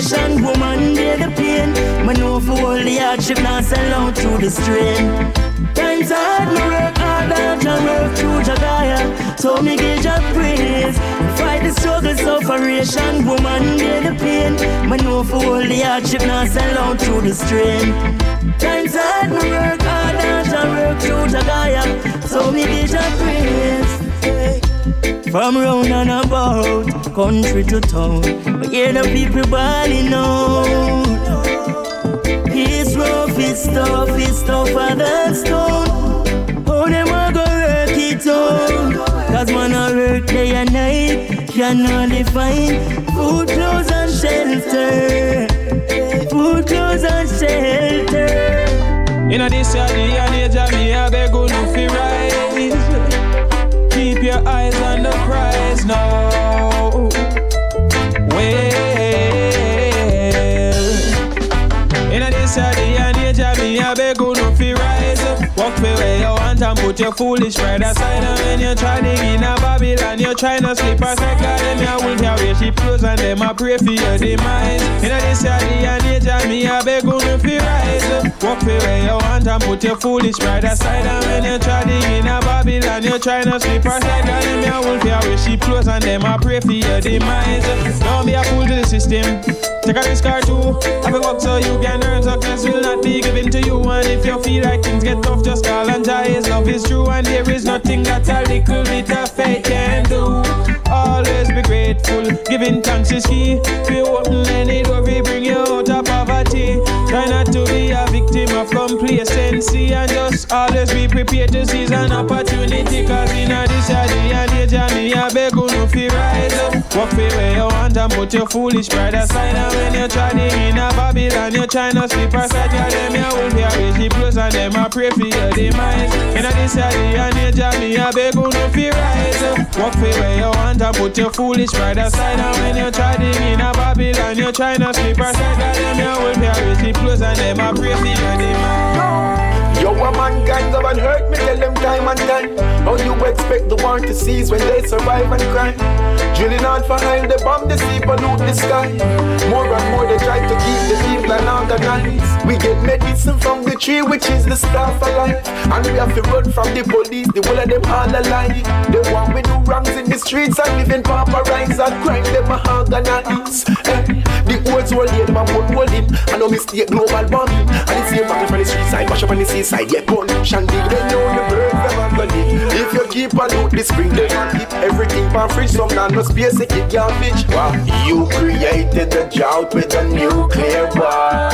sufferation, woman, bear the pain. Man, know for all the hardship, now sell out through the strain. Times hard, me work hard I work through Jagaya, so me give your praise. Fight the struggle, sufferation, woman, bear the pain. Man, know for all the hardship, now sell out through the strain. Times hard, me work hard I work through Jagaya, so me give your praise. From round and about, country to town, we hear the people bawling out. It's rough, it's tough, it's tougher than stone. How them a go work it out? Cause man a work day and night can only find food, clothes, and shelter. Food, clothes, and shelter. In a this year, the age of me, I beg you you and put your foolish pride aside. And when you try to in a Babylon, you try to sleep aside. God, them ya will carry sheep clothes and them a pray for your demise. In a this year, the age of me, I beg you no fi rise. Walk the way you want and put your foolish pride aside. And when you try to in a Babylon, you try to sleep aside. God, them ya will carry sheep clothes and them a pray for your demise. Don't be a fool to the system. Take a risk or two. Have a work so you can earn success will not be given to you. And if you feel like things get tough, just call and try. His love is true, and there is nothing that a little bit of faith can do. Always be grateful, giving thanks is key. We open any door, we bring you out of poverty. Try not to be a of complacency, and just always be prepared to seize an opportunity. Cause in a this year, the and age, of me, I beg you no fear rise up. Walk the way you want and put your foolish pride aside. And when you try to in a Babylon, you try to sleep aside. Yeah, them you will be a rich plus and them I pray for your demise. In a this year, the and age, of me, I beg you no fear rise up. Walk the way you want and put your foolish pride aside. And when you try to in a Babylon, you try to sleep aside. Yeah, them you will be a rich plus and them I pray for your demise my own. Yo, a man gangs up and hurt me, tell them time and time. How you expect the war to cease when they survive and cry? Drilling on for oil, they bomb the sea, pollute the sky. More and more they try to keep the people unorganized. We get medicine from the tree, which is the star for life. And we have to run from the police, the whole of them all alive. The one we do wrongs in the streets and live in paparazzi and crime, them a organize. Hey, eh, the old world, yeah, them a put holding. And no mistake, global bombing. And same battle from the street side, mash up on the seaside, yeah, pollution big. They know the birds, them a gonna live. If you keep a loot the spring, they can keep everything for free. Some not no space, it can't pitch. Wow. You created the drought with a nuclear war.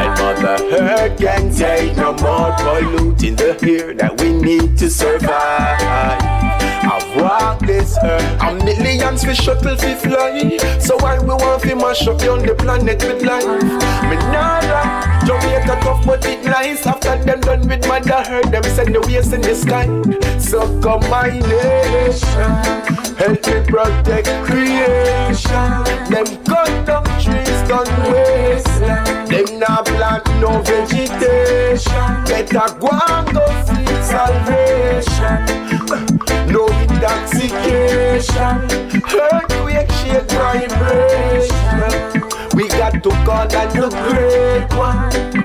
And Mother Earth can take no more polluting the air that we need to survive. I've walked this earth. I'm millions for shuttle fi fly. So why we want to mash up on the planet with life? Me nah lie. Jamaica tough but it nice. After them done with mother earth, them send the waste in the sky. So come my nation, help me protect creation. Them cut down trees, done wasteland. Them not plant no vegetation. Better go and go seek salvation. No intoxication. Earthquake shake vibration. We got to call on the great one.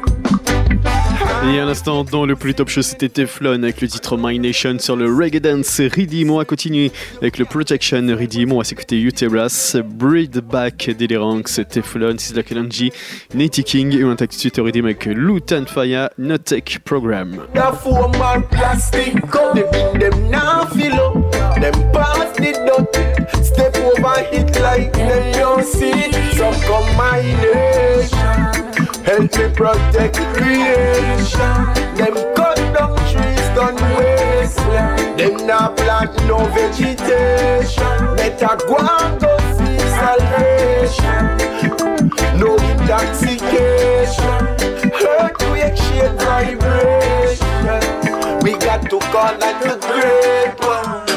Et à l'instant, dans le plus top show, c'était Teflon avec le titre My Nation sur le Reggae Dance. Riddim, on va continuer avec le Protection Riddim. On va s'écouter Utebras, Breed Back des Ranks, Teflon, Sizzla Kalanji, Natty King. Et on attaque tout de suite Riddim avec Lutan Fire, No Program. Them my help me protect creation. Them cut down trees, done wasteland. Them not plant no vegetation. Better go and go see salvation. No intoxication, earthquake shake vibration. We got to call on the great one.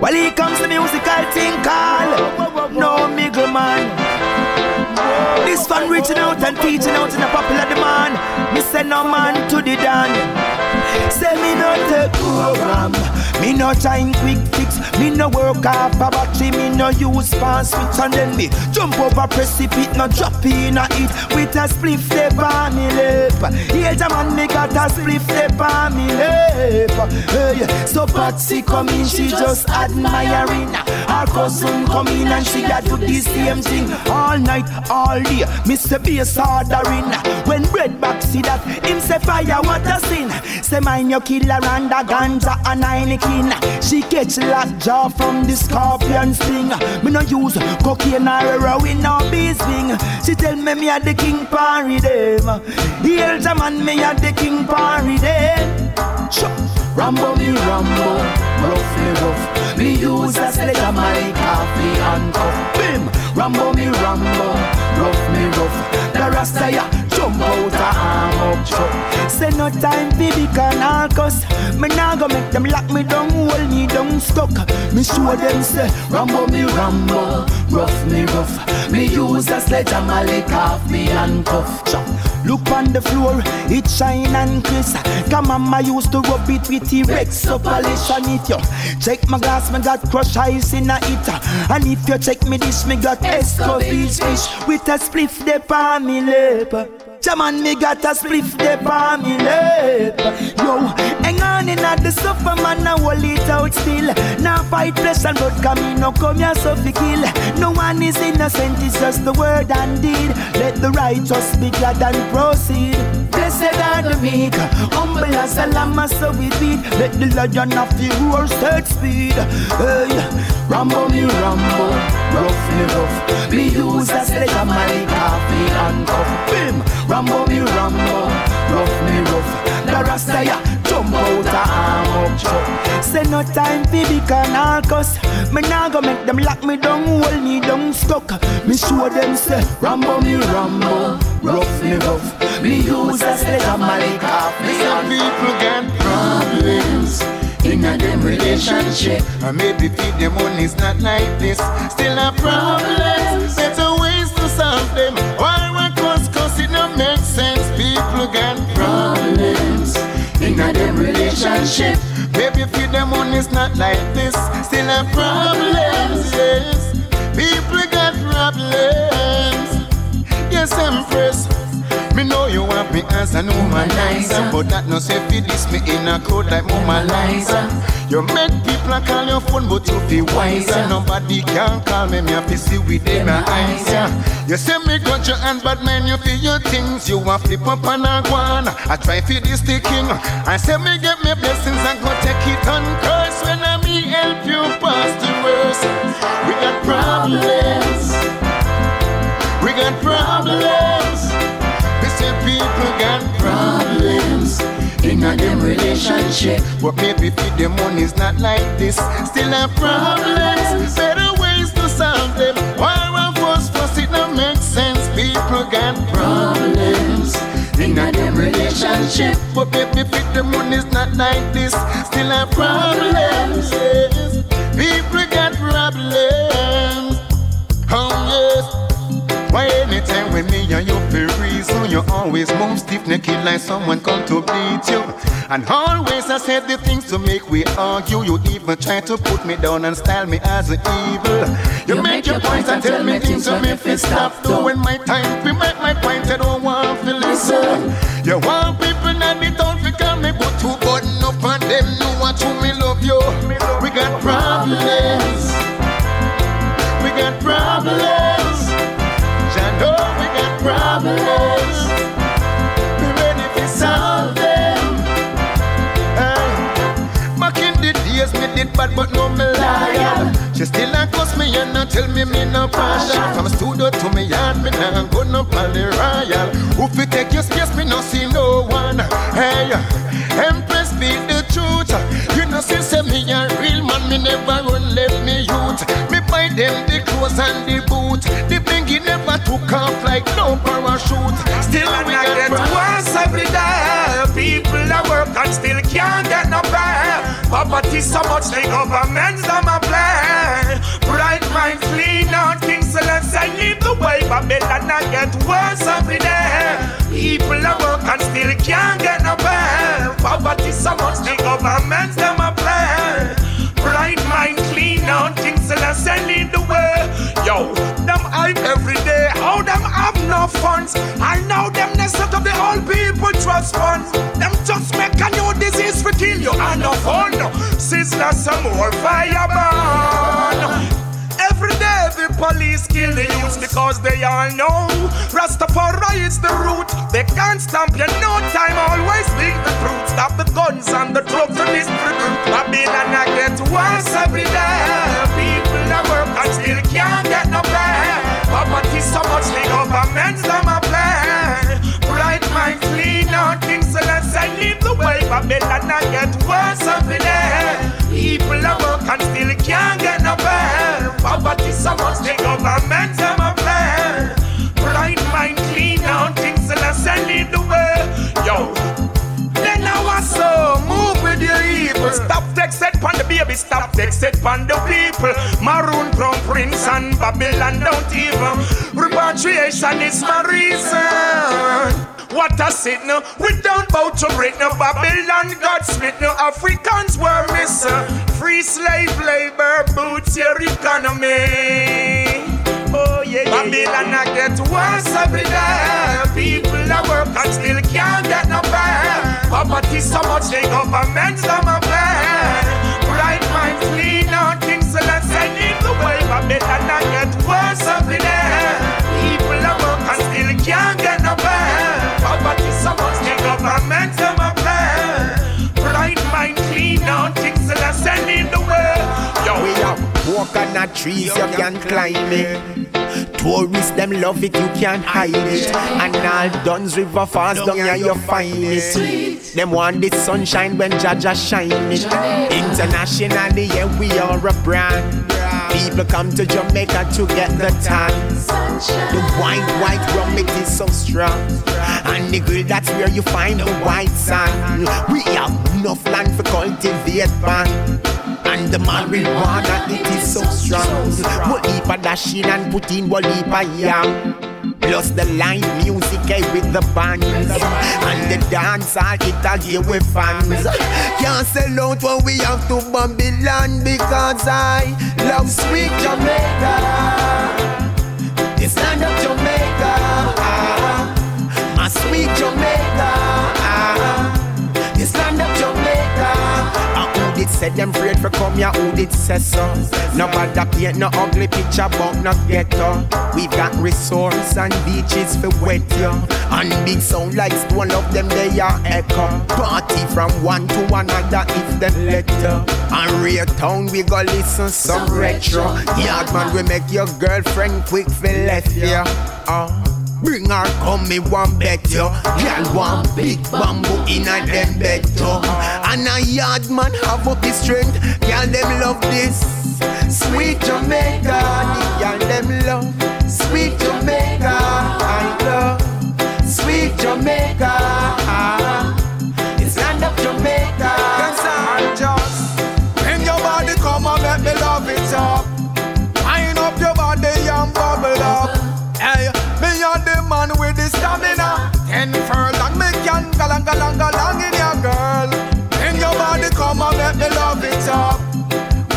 Well, here comes the musical thing called No Middleman. This one reaching out and teaching out in a popular demand. Me send no man to the dan. Say me no take program. Me no time quick fix. Me no work off a battery. Me no use fast switch and then me jump over precipice. No drop in a it with a spliff step on me lip. Here the man me got a spliff step on me lip. Hey, so Patsy come in, she just admiring. Her cousin come in and she got do the same thing all night, all day. Mr. Bass ordering. When bread back see that, him say fire what a sin. Say mine your killer and a ganja and Heineken. She catch lockjaw from the scorpion sting. Me no use cocaine or heroin or beeswing. She tell me me a the king party them. Here's a man me a the king party them. Rambo me Rambo. rough me rough. Me use a sledge and my off me handcuff. Bim, Rambo me Rambo, rough me rough. The Rasta ya jump out a arm up. Say no time fi be canalcus. Me nah go make them lock me down, hold me down stuck. Me show them say Rambo me Rambo, rough me rough. Me use a sledge and my off me handcuff. Chop. Look on the floor, it shine and crisp. Come on, I used to rub it with T-Rex, so polish on it, yo. Check my glass, me got crush ice in a it. And if you check me dish, me got escovitch fish with a spliff de on me lip. Jaman, me got a spliff de on me lip. Yo, hang on in at the sofa, man, I hold it out still. Now fight flesh and blood, come in, no come here, so fi kill. No one is innocent, it's just the word and deed. Let the righteous be glad and proceed. Blessed are the meek, humble as a lamb, so we beat. Let the lion of the roar set speed. Hey, Rambo me Rambo, rough me rough. Me use a sledge and my coffee and cuff. Bim, Rambo me Rambo, rough me rough. The Rasta ya jump out a arm up chuck. Say no time fi be canalcus. Me nah go make them lock me down, hold me down stuck. Me show them say Rambo me Rambo, rough me rough. Me use a sledge and my off me Some people problems in a them relationship. And maybe feed them money's not like this. Still a problem. Better ways to solve them. Why we cause cause it don't make sense. People get problems in a them relationship. Maybe feed them money's not like this. Still a problem. Yes. People got problems. Yes, Empress. Me know you want me as an humanizer But that no say fi this me in a crowd like Momalizer You make people call your phone but you feel wiser. Nobody can call me, me a see with them eyes. yeah. You say me got your hand but man you feel your things. You a flip up and a go on. I try fi this the king I say me get me blessings and go take it on curse When I me help you pass the worst We got problems. We got problems people got problems in a them relationship. But maybe feed them money's not like this. Still have problems. Better ways to solve them. Why one fuss fuss it don't make sense. People got problems in a them relationship. But maybe feed them money's not like this. Still have problems. People got problems. Oh yes. Why anytime when me and you feel reason. You always move stiff naked like someone come to beat you. And always I said the things to make we argue. You even try to put me down and style me as an evil. You, make, your points and tell me things to me fi stop Doing my time. To make my point I don't want to listen. You want people that they don't forget me But to button up on them. Know what you me love you. We got problems. We got problems did bad, but no me liar. She still a cuss me and not tell me me no partial. From studio to me yard, me nah go no pally royal. Who fi take your space, me no see no one. Hey, Empress be the truth. You know since say me a real man, me never run left me youth. Me buy them the clothes and the boot. The bingy never took off like no parachute. Still we I get worse every day. People that work and still can't get no pay. Poverty so much the governments them a play. Bright mind, clean out things, so let's say leave the way. Babylon I get worse every day. People that work and still can't get no pay. Poverty so much the governments them a play. Bright mind, clean out things, so let's say lead the no funds? I know them they set up the whole people trust fund. Them just make a new disease for kill you and no fun. Sister, some more fire burn. Every day the police kill the youths because they all know Rastafari is the root. They can't stamp you no time. Always speak the truth. Stop the guns and the drugs and distribute. Babylon I get worse every day. People that work and still Babylon I get worse every day. People are work and still can't get no pay. Poverty so much the government them a play. Bright mind clean out things and I send lead the way. Yo, then I was so move with your evil. Stop text it pon the baby, stop text it pon the people. Maroon from prince and Babylon don't even. Repatriation is my reason. What a sin, we don't bow to Britain. Babylon got split. Africans were missing. Free slave labor boots your economy. Oh yeah, yeah Babylon I get worse every day. People are work and still can't get no pay. Poverty so much, the government them a pay. Bright minds clean out things, so let's send in the way. Babylon I get worse coconut trees, you can climb it. Tourists them love it, you can't hide it. And all Dunn's River Falls down here you find it. Them want the sunshine when Jaja shine it. Internationally, yeah, we are a brand. People come to Jamaica to get the tan. The white, white rum, it is so strong. And the grill, that's where you find the white sand. We have enough land for cultivate man. And the marijuana, it is so strong. We'll heap a dash in and put in one heap a yam. Plus the live music eh, with the bands And the dance all it a give with fans Can't sell out when we have to Babylon Because I love sweet Jamaica This land of Jamaica Say them afraid for come here? Who did say so? Nobody paint no ugly picture about no ghetto. We've got resorts and beaches for wet you. And big sound like one of them they are echo. Party from one to another if them let you. And real town we go listen some retro. Yard man we make your girlfriend quick for left you. Oh. Bring her come, me one bet you. Girl want big bamboo in a them bed. And a yard man have up his strength. Girl them love this. Sweet Jamaica, the girl them love. Sweet Jamaica, I love. Sweet Jamaica. Galang galang galang in your girl. Bring your body, come and let me love it up.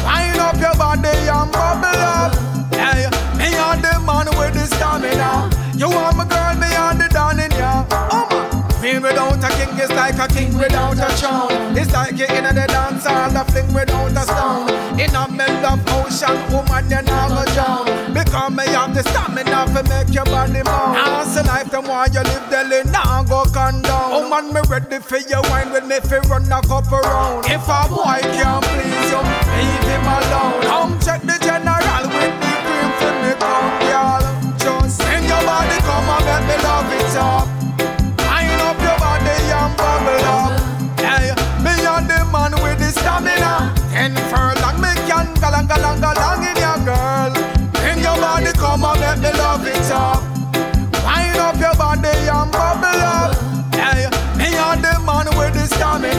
Wind up your body and bubble up. Hey, me and the man with the stamina. You want my girl, me and the down in ya. Oh man. Queen without a king is like a king without a crown. It's like you in the dance hall, a fling without a stone. In a middle of ocean, woman, you never drown. Because me have the stamina to make your body move. As a life, the more you live, now condone. Oh man, me ready for your wine with me, fi run a couple round. If a boy can't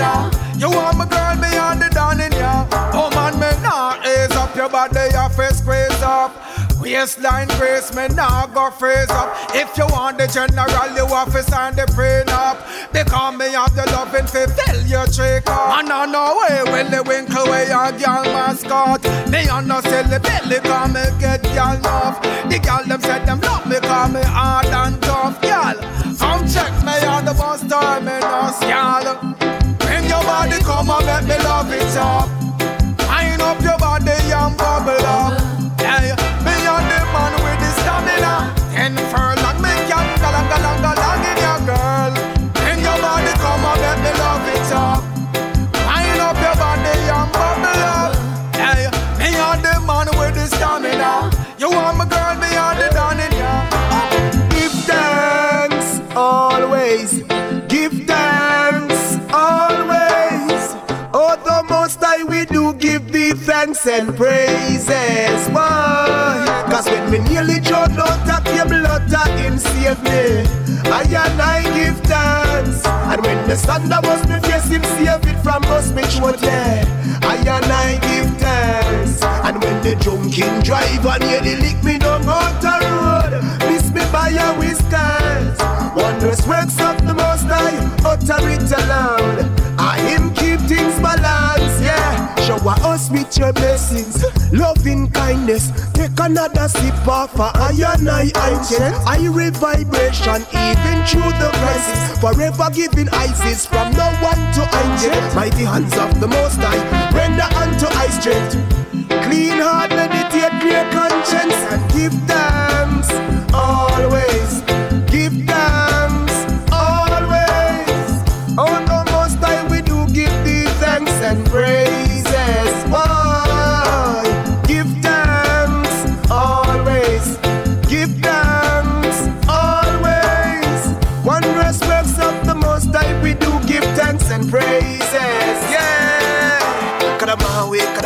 You want my girl, me and the down in ya. Oh man, me nah ease up your body, your face squeeze up. Waistline grace, me nah go freeze up. If you want the general, you have to sign the prenup. Because me have the loving fi fill your trick up. And I know way when the winkle way your girl mascot. Me on no silly belly, cause me get girl enough. The girl them said them love me, cause me hard and tough, girl. Come check me on the bus terminus, girl. Body, come and make me love it up. Wind up your body and bubble up. Give thee thanks and praises. Why? Cause when we nearly drowned out of your blood, uh, him save me. I and I give thanks. And when the thunder was me face, him save it from us, me throat, yeah. I and I give thanks. And when the drunken driver nearly lick me down out the road. Miss me by a whiskers. Wondrous works of the Most High, utter it aloud. Us with your blessings, loving kindness. Take another sip of a iron eye ancient. I vibration even through the crisis. Forever giving ISIS from no one to angel. Mighty hands of the Most High, render unto I strength. Clean heart, meditate, clear conscience, and give thanks always.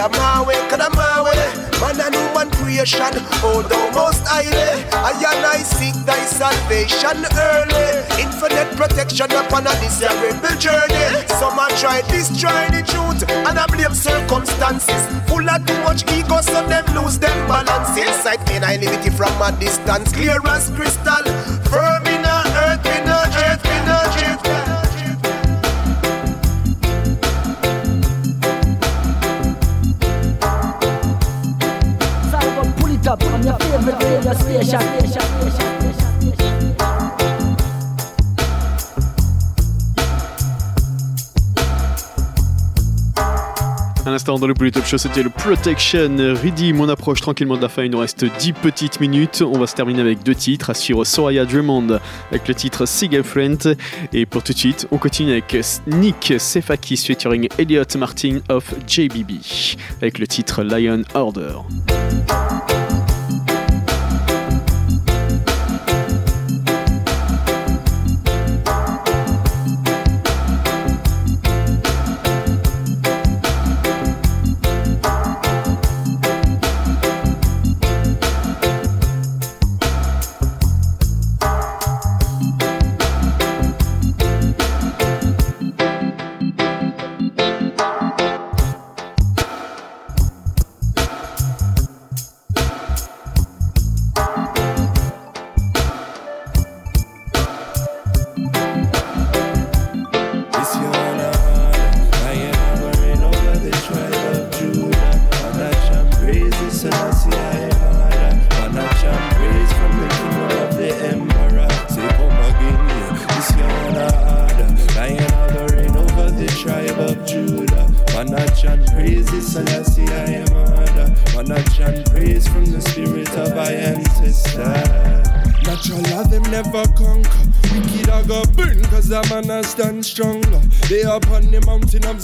Kadamawe, Kadamawe, Kadamawe. Man and woman creation, oh thou most highly. Eh? I and I seek thy salvation early. Infinite protection upon a this terrible journey. Some are try destroy the truth and I blame circumstances. Full of too much ego, so them lose them balance. Inside me, I liberty from a distance, clear as crystal. Firm It up. À l'instant dans le Bullet Top Show, c'était le Protection Redeem. On approche tranquillement de la fin, il nous reste 10 petites minutes. On va se terminer avec deux titres. Suivre Soraya Drummond avec le titre Friend. Et pour tout de suite, on continue avec Nick Sefakis featuring Elliot Martin of JBB avec le titre Lion Order.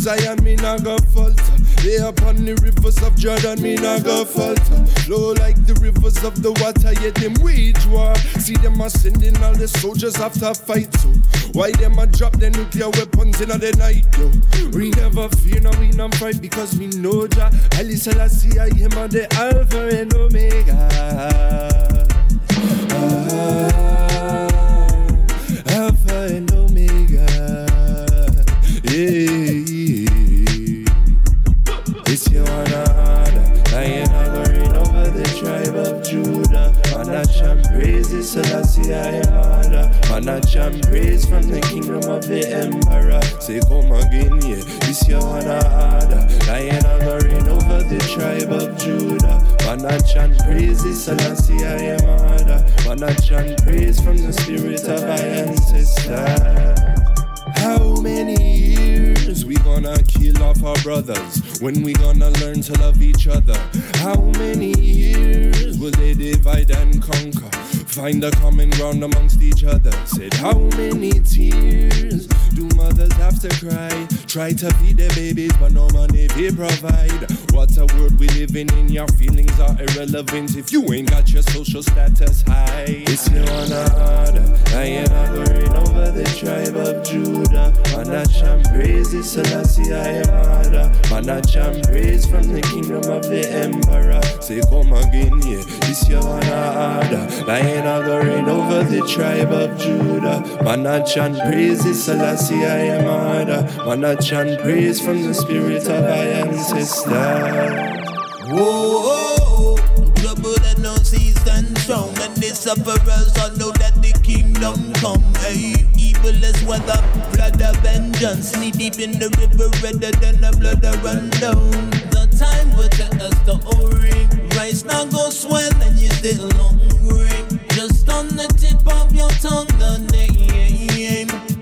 Zion, me not go falter. They upon the rivers of Jordan, me not go falter. Flow like the rivers of the water, yet them wage war. See them a sending all the soldiers after fight so. Why them a drop their nuclear weapons in the night though? We never fear, no we not fight because we know Jah. Ali Selassie, I am the Alpha and Omega. Alpha Selassie, I am honor. Manach and praise from the kingdom of the emperor. Say, come again, yeah. It's your honor. I am hovering over the tribe of Judah. Manach and praise is Selassie, I am honor. Manach and praise from the spirit of our ancestors. How many years we gonna kill off our brothers when we gonna learn to love each other? How many years will they divide and conquer? Find a common ground amongst each other. Said, how many tears do mothers have to cry? Try to feed their babies, but no money they provide. What a world we living in. Your feelings are irrelevant if you ain't got your social status high. It's no honor. I am hovering over the tribe of Judah. Manach and praise is Selassie, I am harder. Manach and praise from the kingdom of the emperor. Say, come again, yeah. This your honor. Lion hovering over the tribe of Judah. Manach and praise is Selassie, I am harder. Manach and praise from the spirit of our ancestors. Whoa, no see stand strong. And the sufferers all know that the kingdom come. Hey, evil is weather, blood of vengeance. Knee deep in the river, redder than the blood that run down. The time will tell us the O-ring. Rice now go swell and you still hungry. Just on the tip of your tongue, the.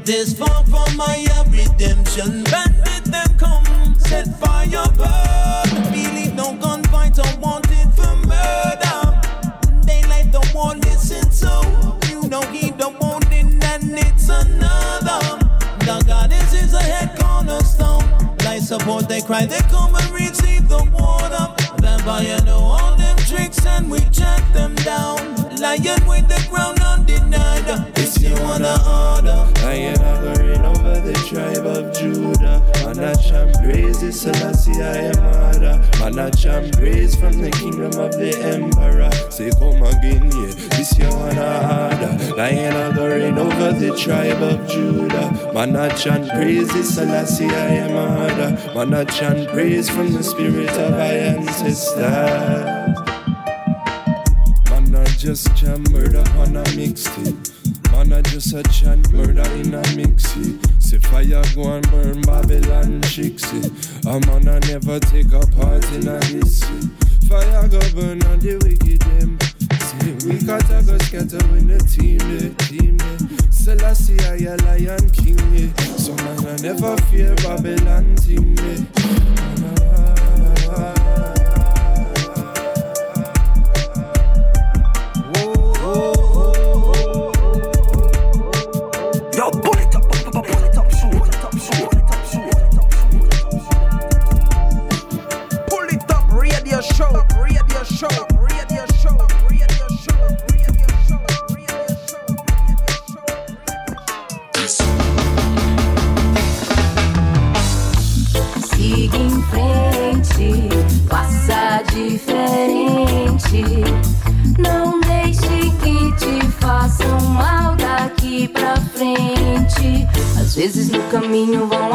This far from my redemption. Bandit them come, set fire burn. Believe no gunfight or wanted for murder. Daylight don't want listen to. You know he don't the warning and it's another. The goddess is a head cornerstone. Life support they cry, they come and receive the water. Vampire know all them tricks and we chant them down. Lion with the ground undenied. You wanna order. Lion hovering over the tribe of Judah. Man, I chant praises, Selassie, I am harder. Man, I chant praise from the kingdom of the emperor. Say, come again, yeah, this you wanna harder. Lion hovering over the tribe of Judah. Man, I chant praises, Selassie, I am harder. Man, I chant praise from the spirit of our ancestors. Man, I just murder on a mixtape. Man, I just a chant murder in a mixie. Say fire go and burn Babylon chicksy. A man I never take a part in a this. Fire go burn on the wicked them. Say we got to go scatter when the team the team the. Selassie I a lion king yeah. So man I never fear Babylon team yeah.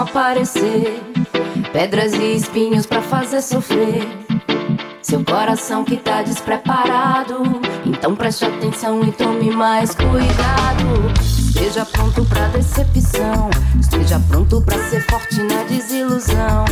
Aparecer pedras e espinhos pra fazer sofrer. Seu coração que tá despreparado. Então preste atenção e tome mais cuidado. Esteja pronto pra decepção. Esteja pronto pra ser forte na desilusão.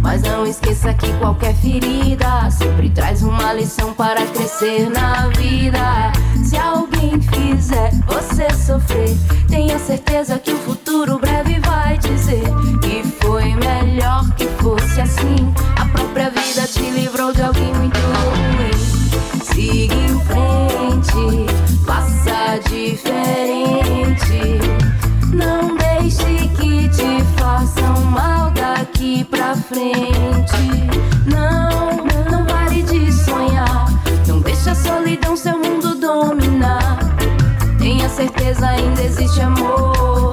Mas não esqueça que qualquer ferida sempre traz uma lição para crescer na vida. Se alguém fizer você sofrer, tenha certeza que o futuro breve vai dizer que foi melhor que fosse assim. A própria vida te livrou de alguém muito ruim. Siga em frente, faça diferente. Não deixe que te façam mal daqui pra frente. Certeza, ainda existe amor.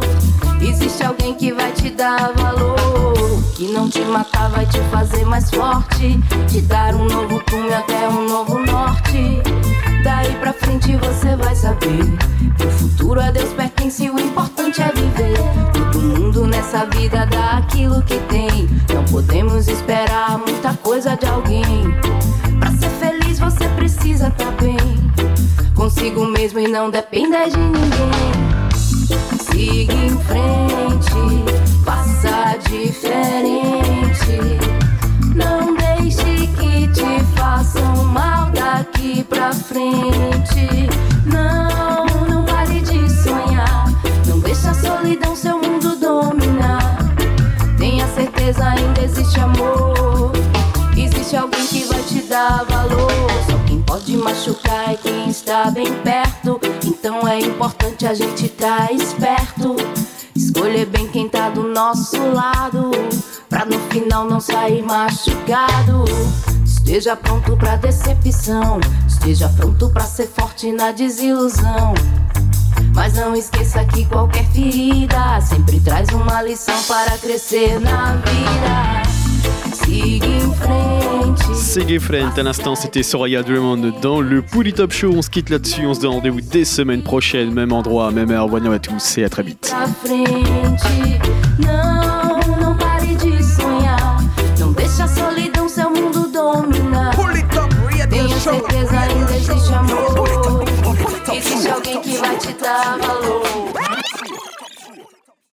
Existe alguém que vai te dar valor. Que não te matar, vai te fazer mais forte. Te dar um novo cume até um novo norte. Daí pra frente você vai saber. Que o futuro a Deus pertence, o importante é viver. Todo mundo nessa vida dá aquilo que tem. Não podemos esperar muita coisa de alguém. Pra ser feliz você precisa tá bem. Consigo mesmo e não dependa de ninguém. Siga em frente, faça diferente. Não deixe que te façam mal daqui pra frente. Não, não pare de sonhar. Não deixe a solidão seu mundo dominar. Tenha certeza, ainda existe amor. Existe alguém que vai te dar valor. Pode machucar quem está bem perto. Então é importante a gente estar esperto. Escolher bem quem tá do nosso lado. Pra no final não sair machucado. Esteja pronto pra decepção. Esteja pronto pra ser forte na desilusão. Mas não esqueça que qualquer ferida sempre traz uma lição para crescer na vida. Siga em frente. À l'instant c'était Soraya Drummond dans le Pouli Top Show. On se quitte là-dessus, on se donne rendez-vous dès semaine prochaine, même endroit, même heure. Bonne nuit à tous et à très vite. Existe alguém que vai te dar valor.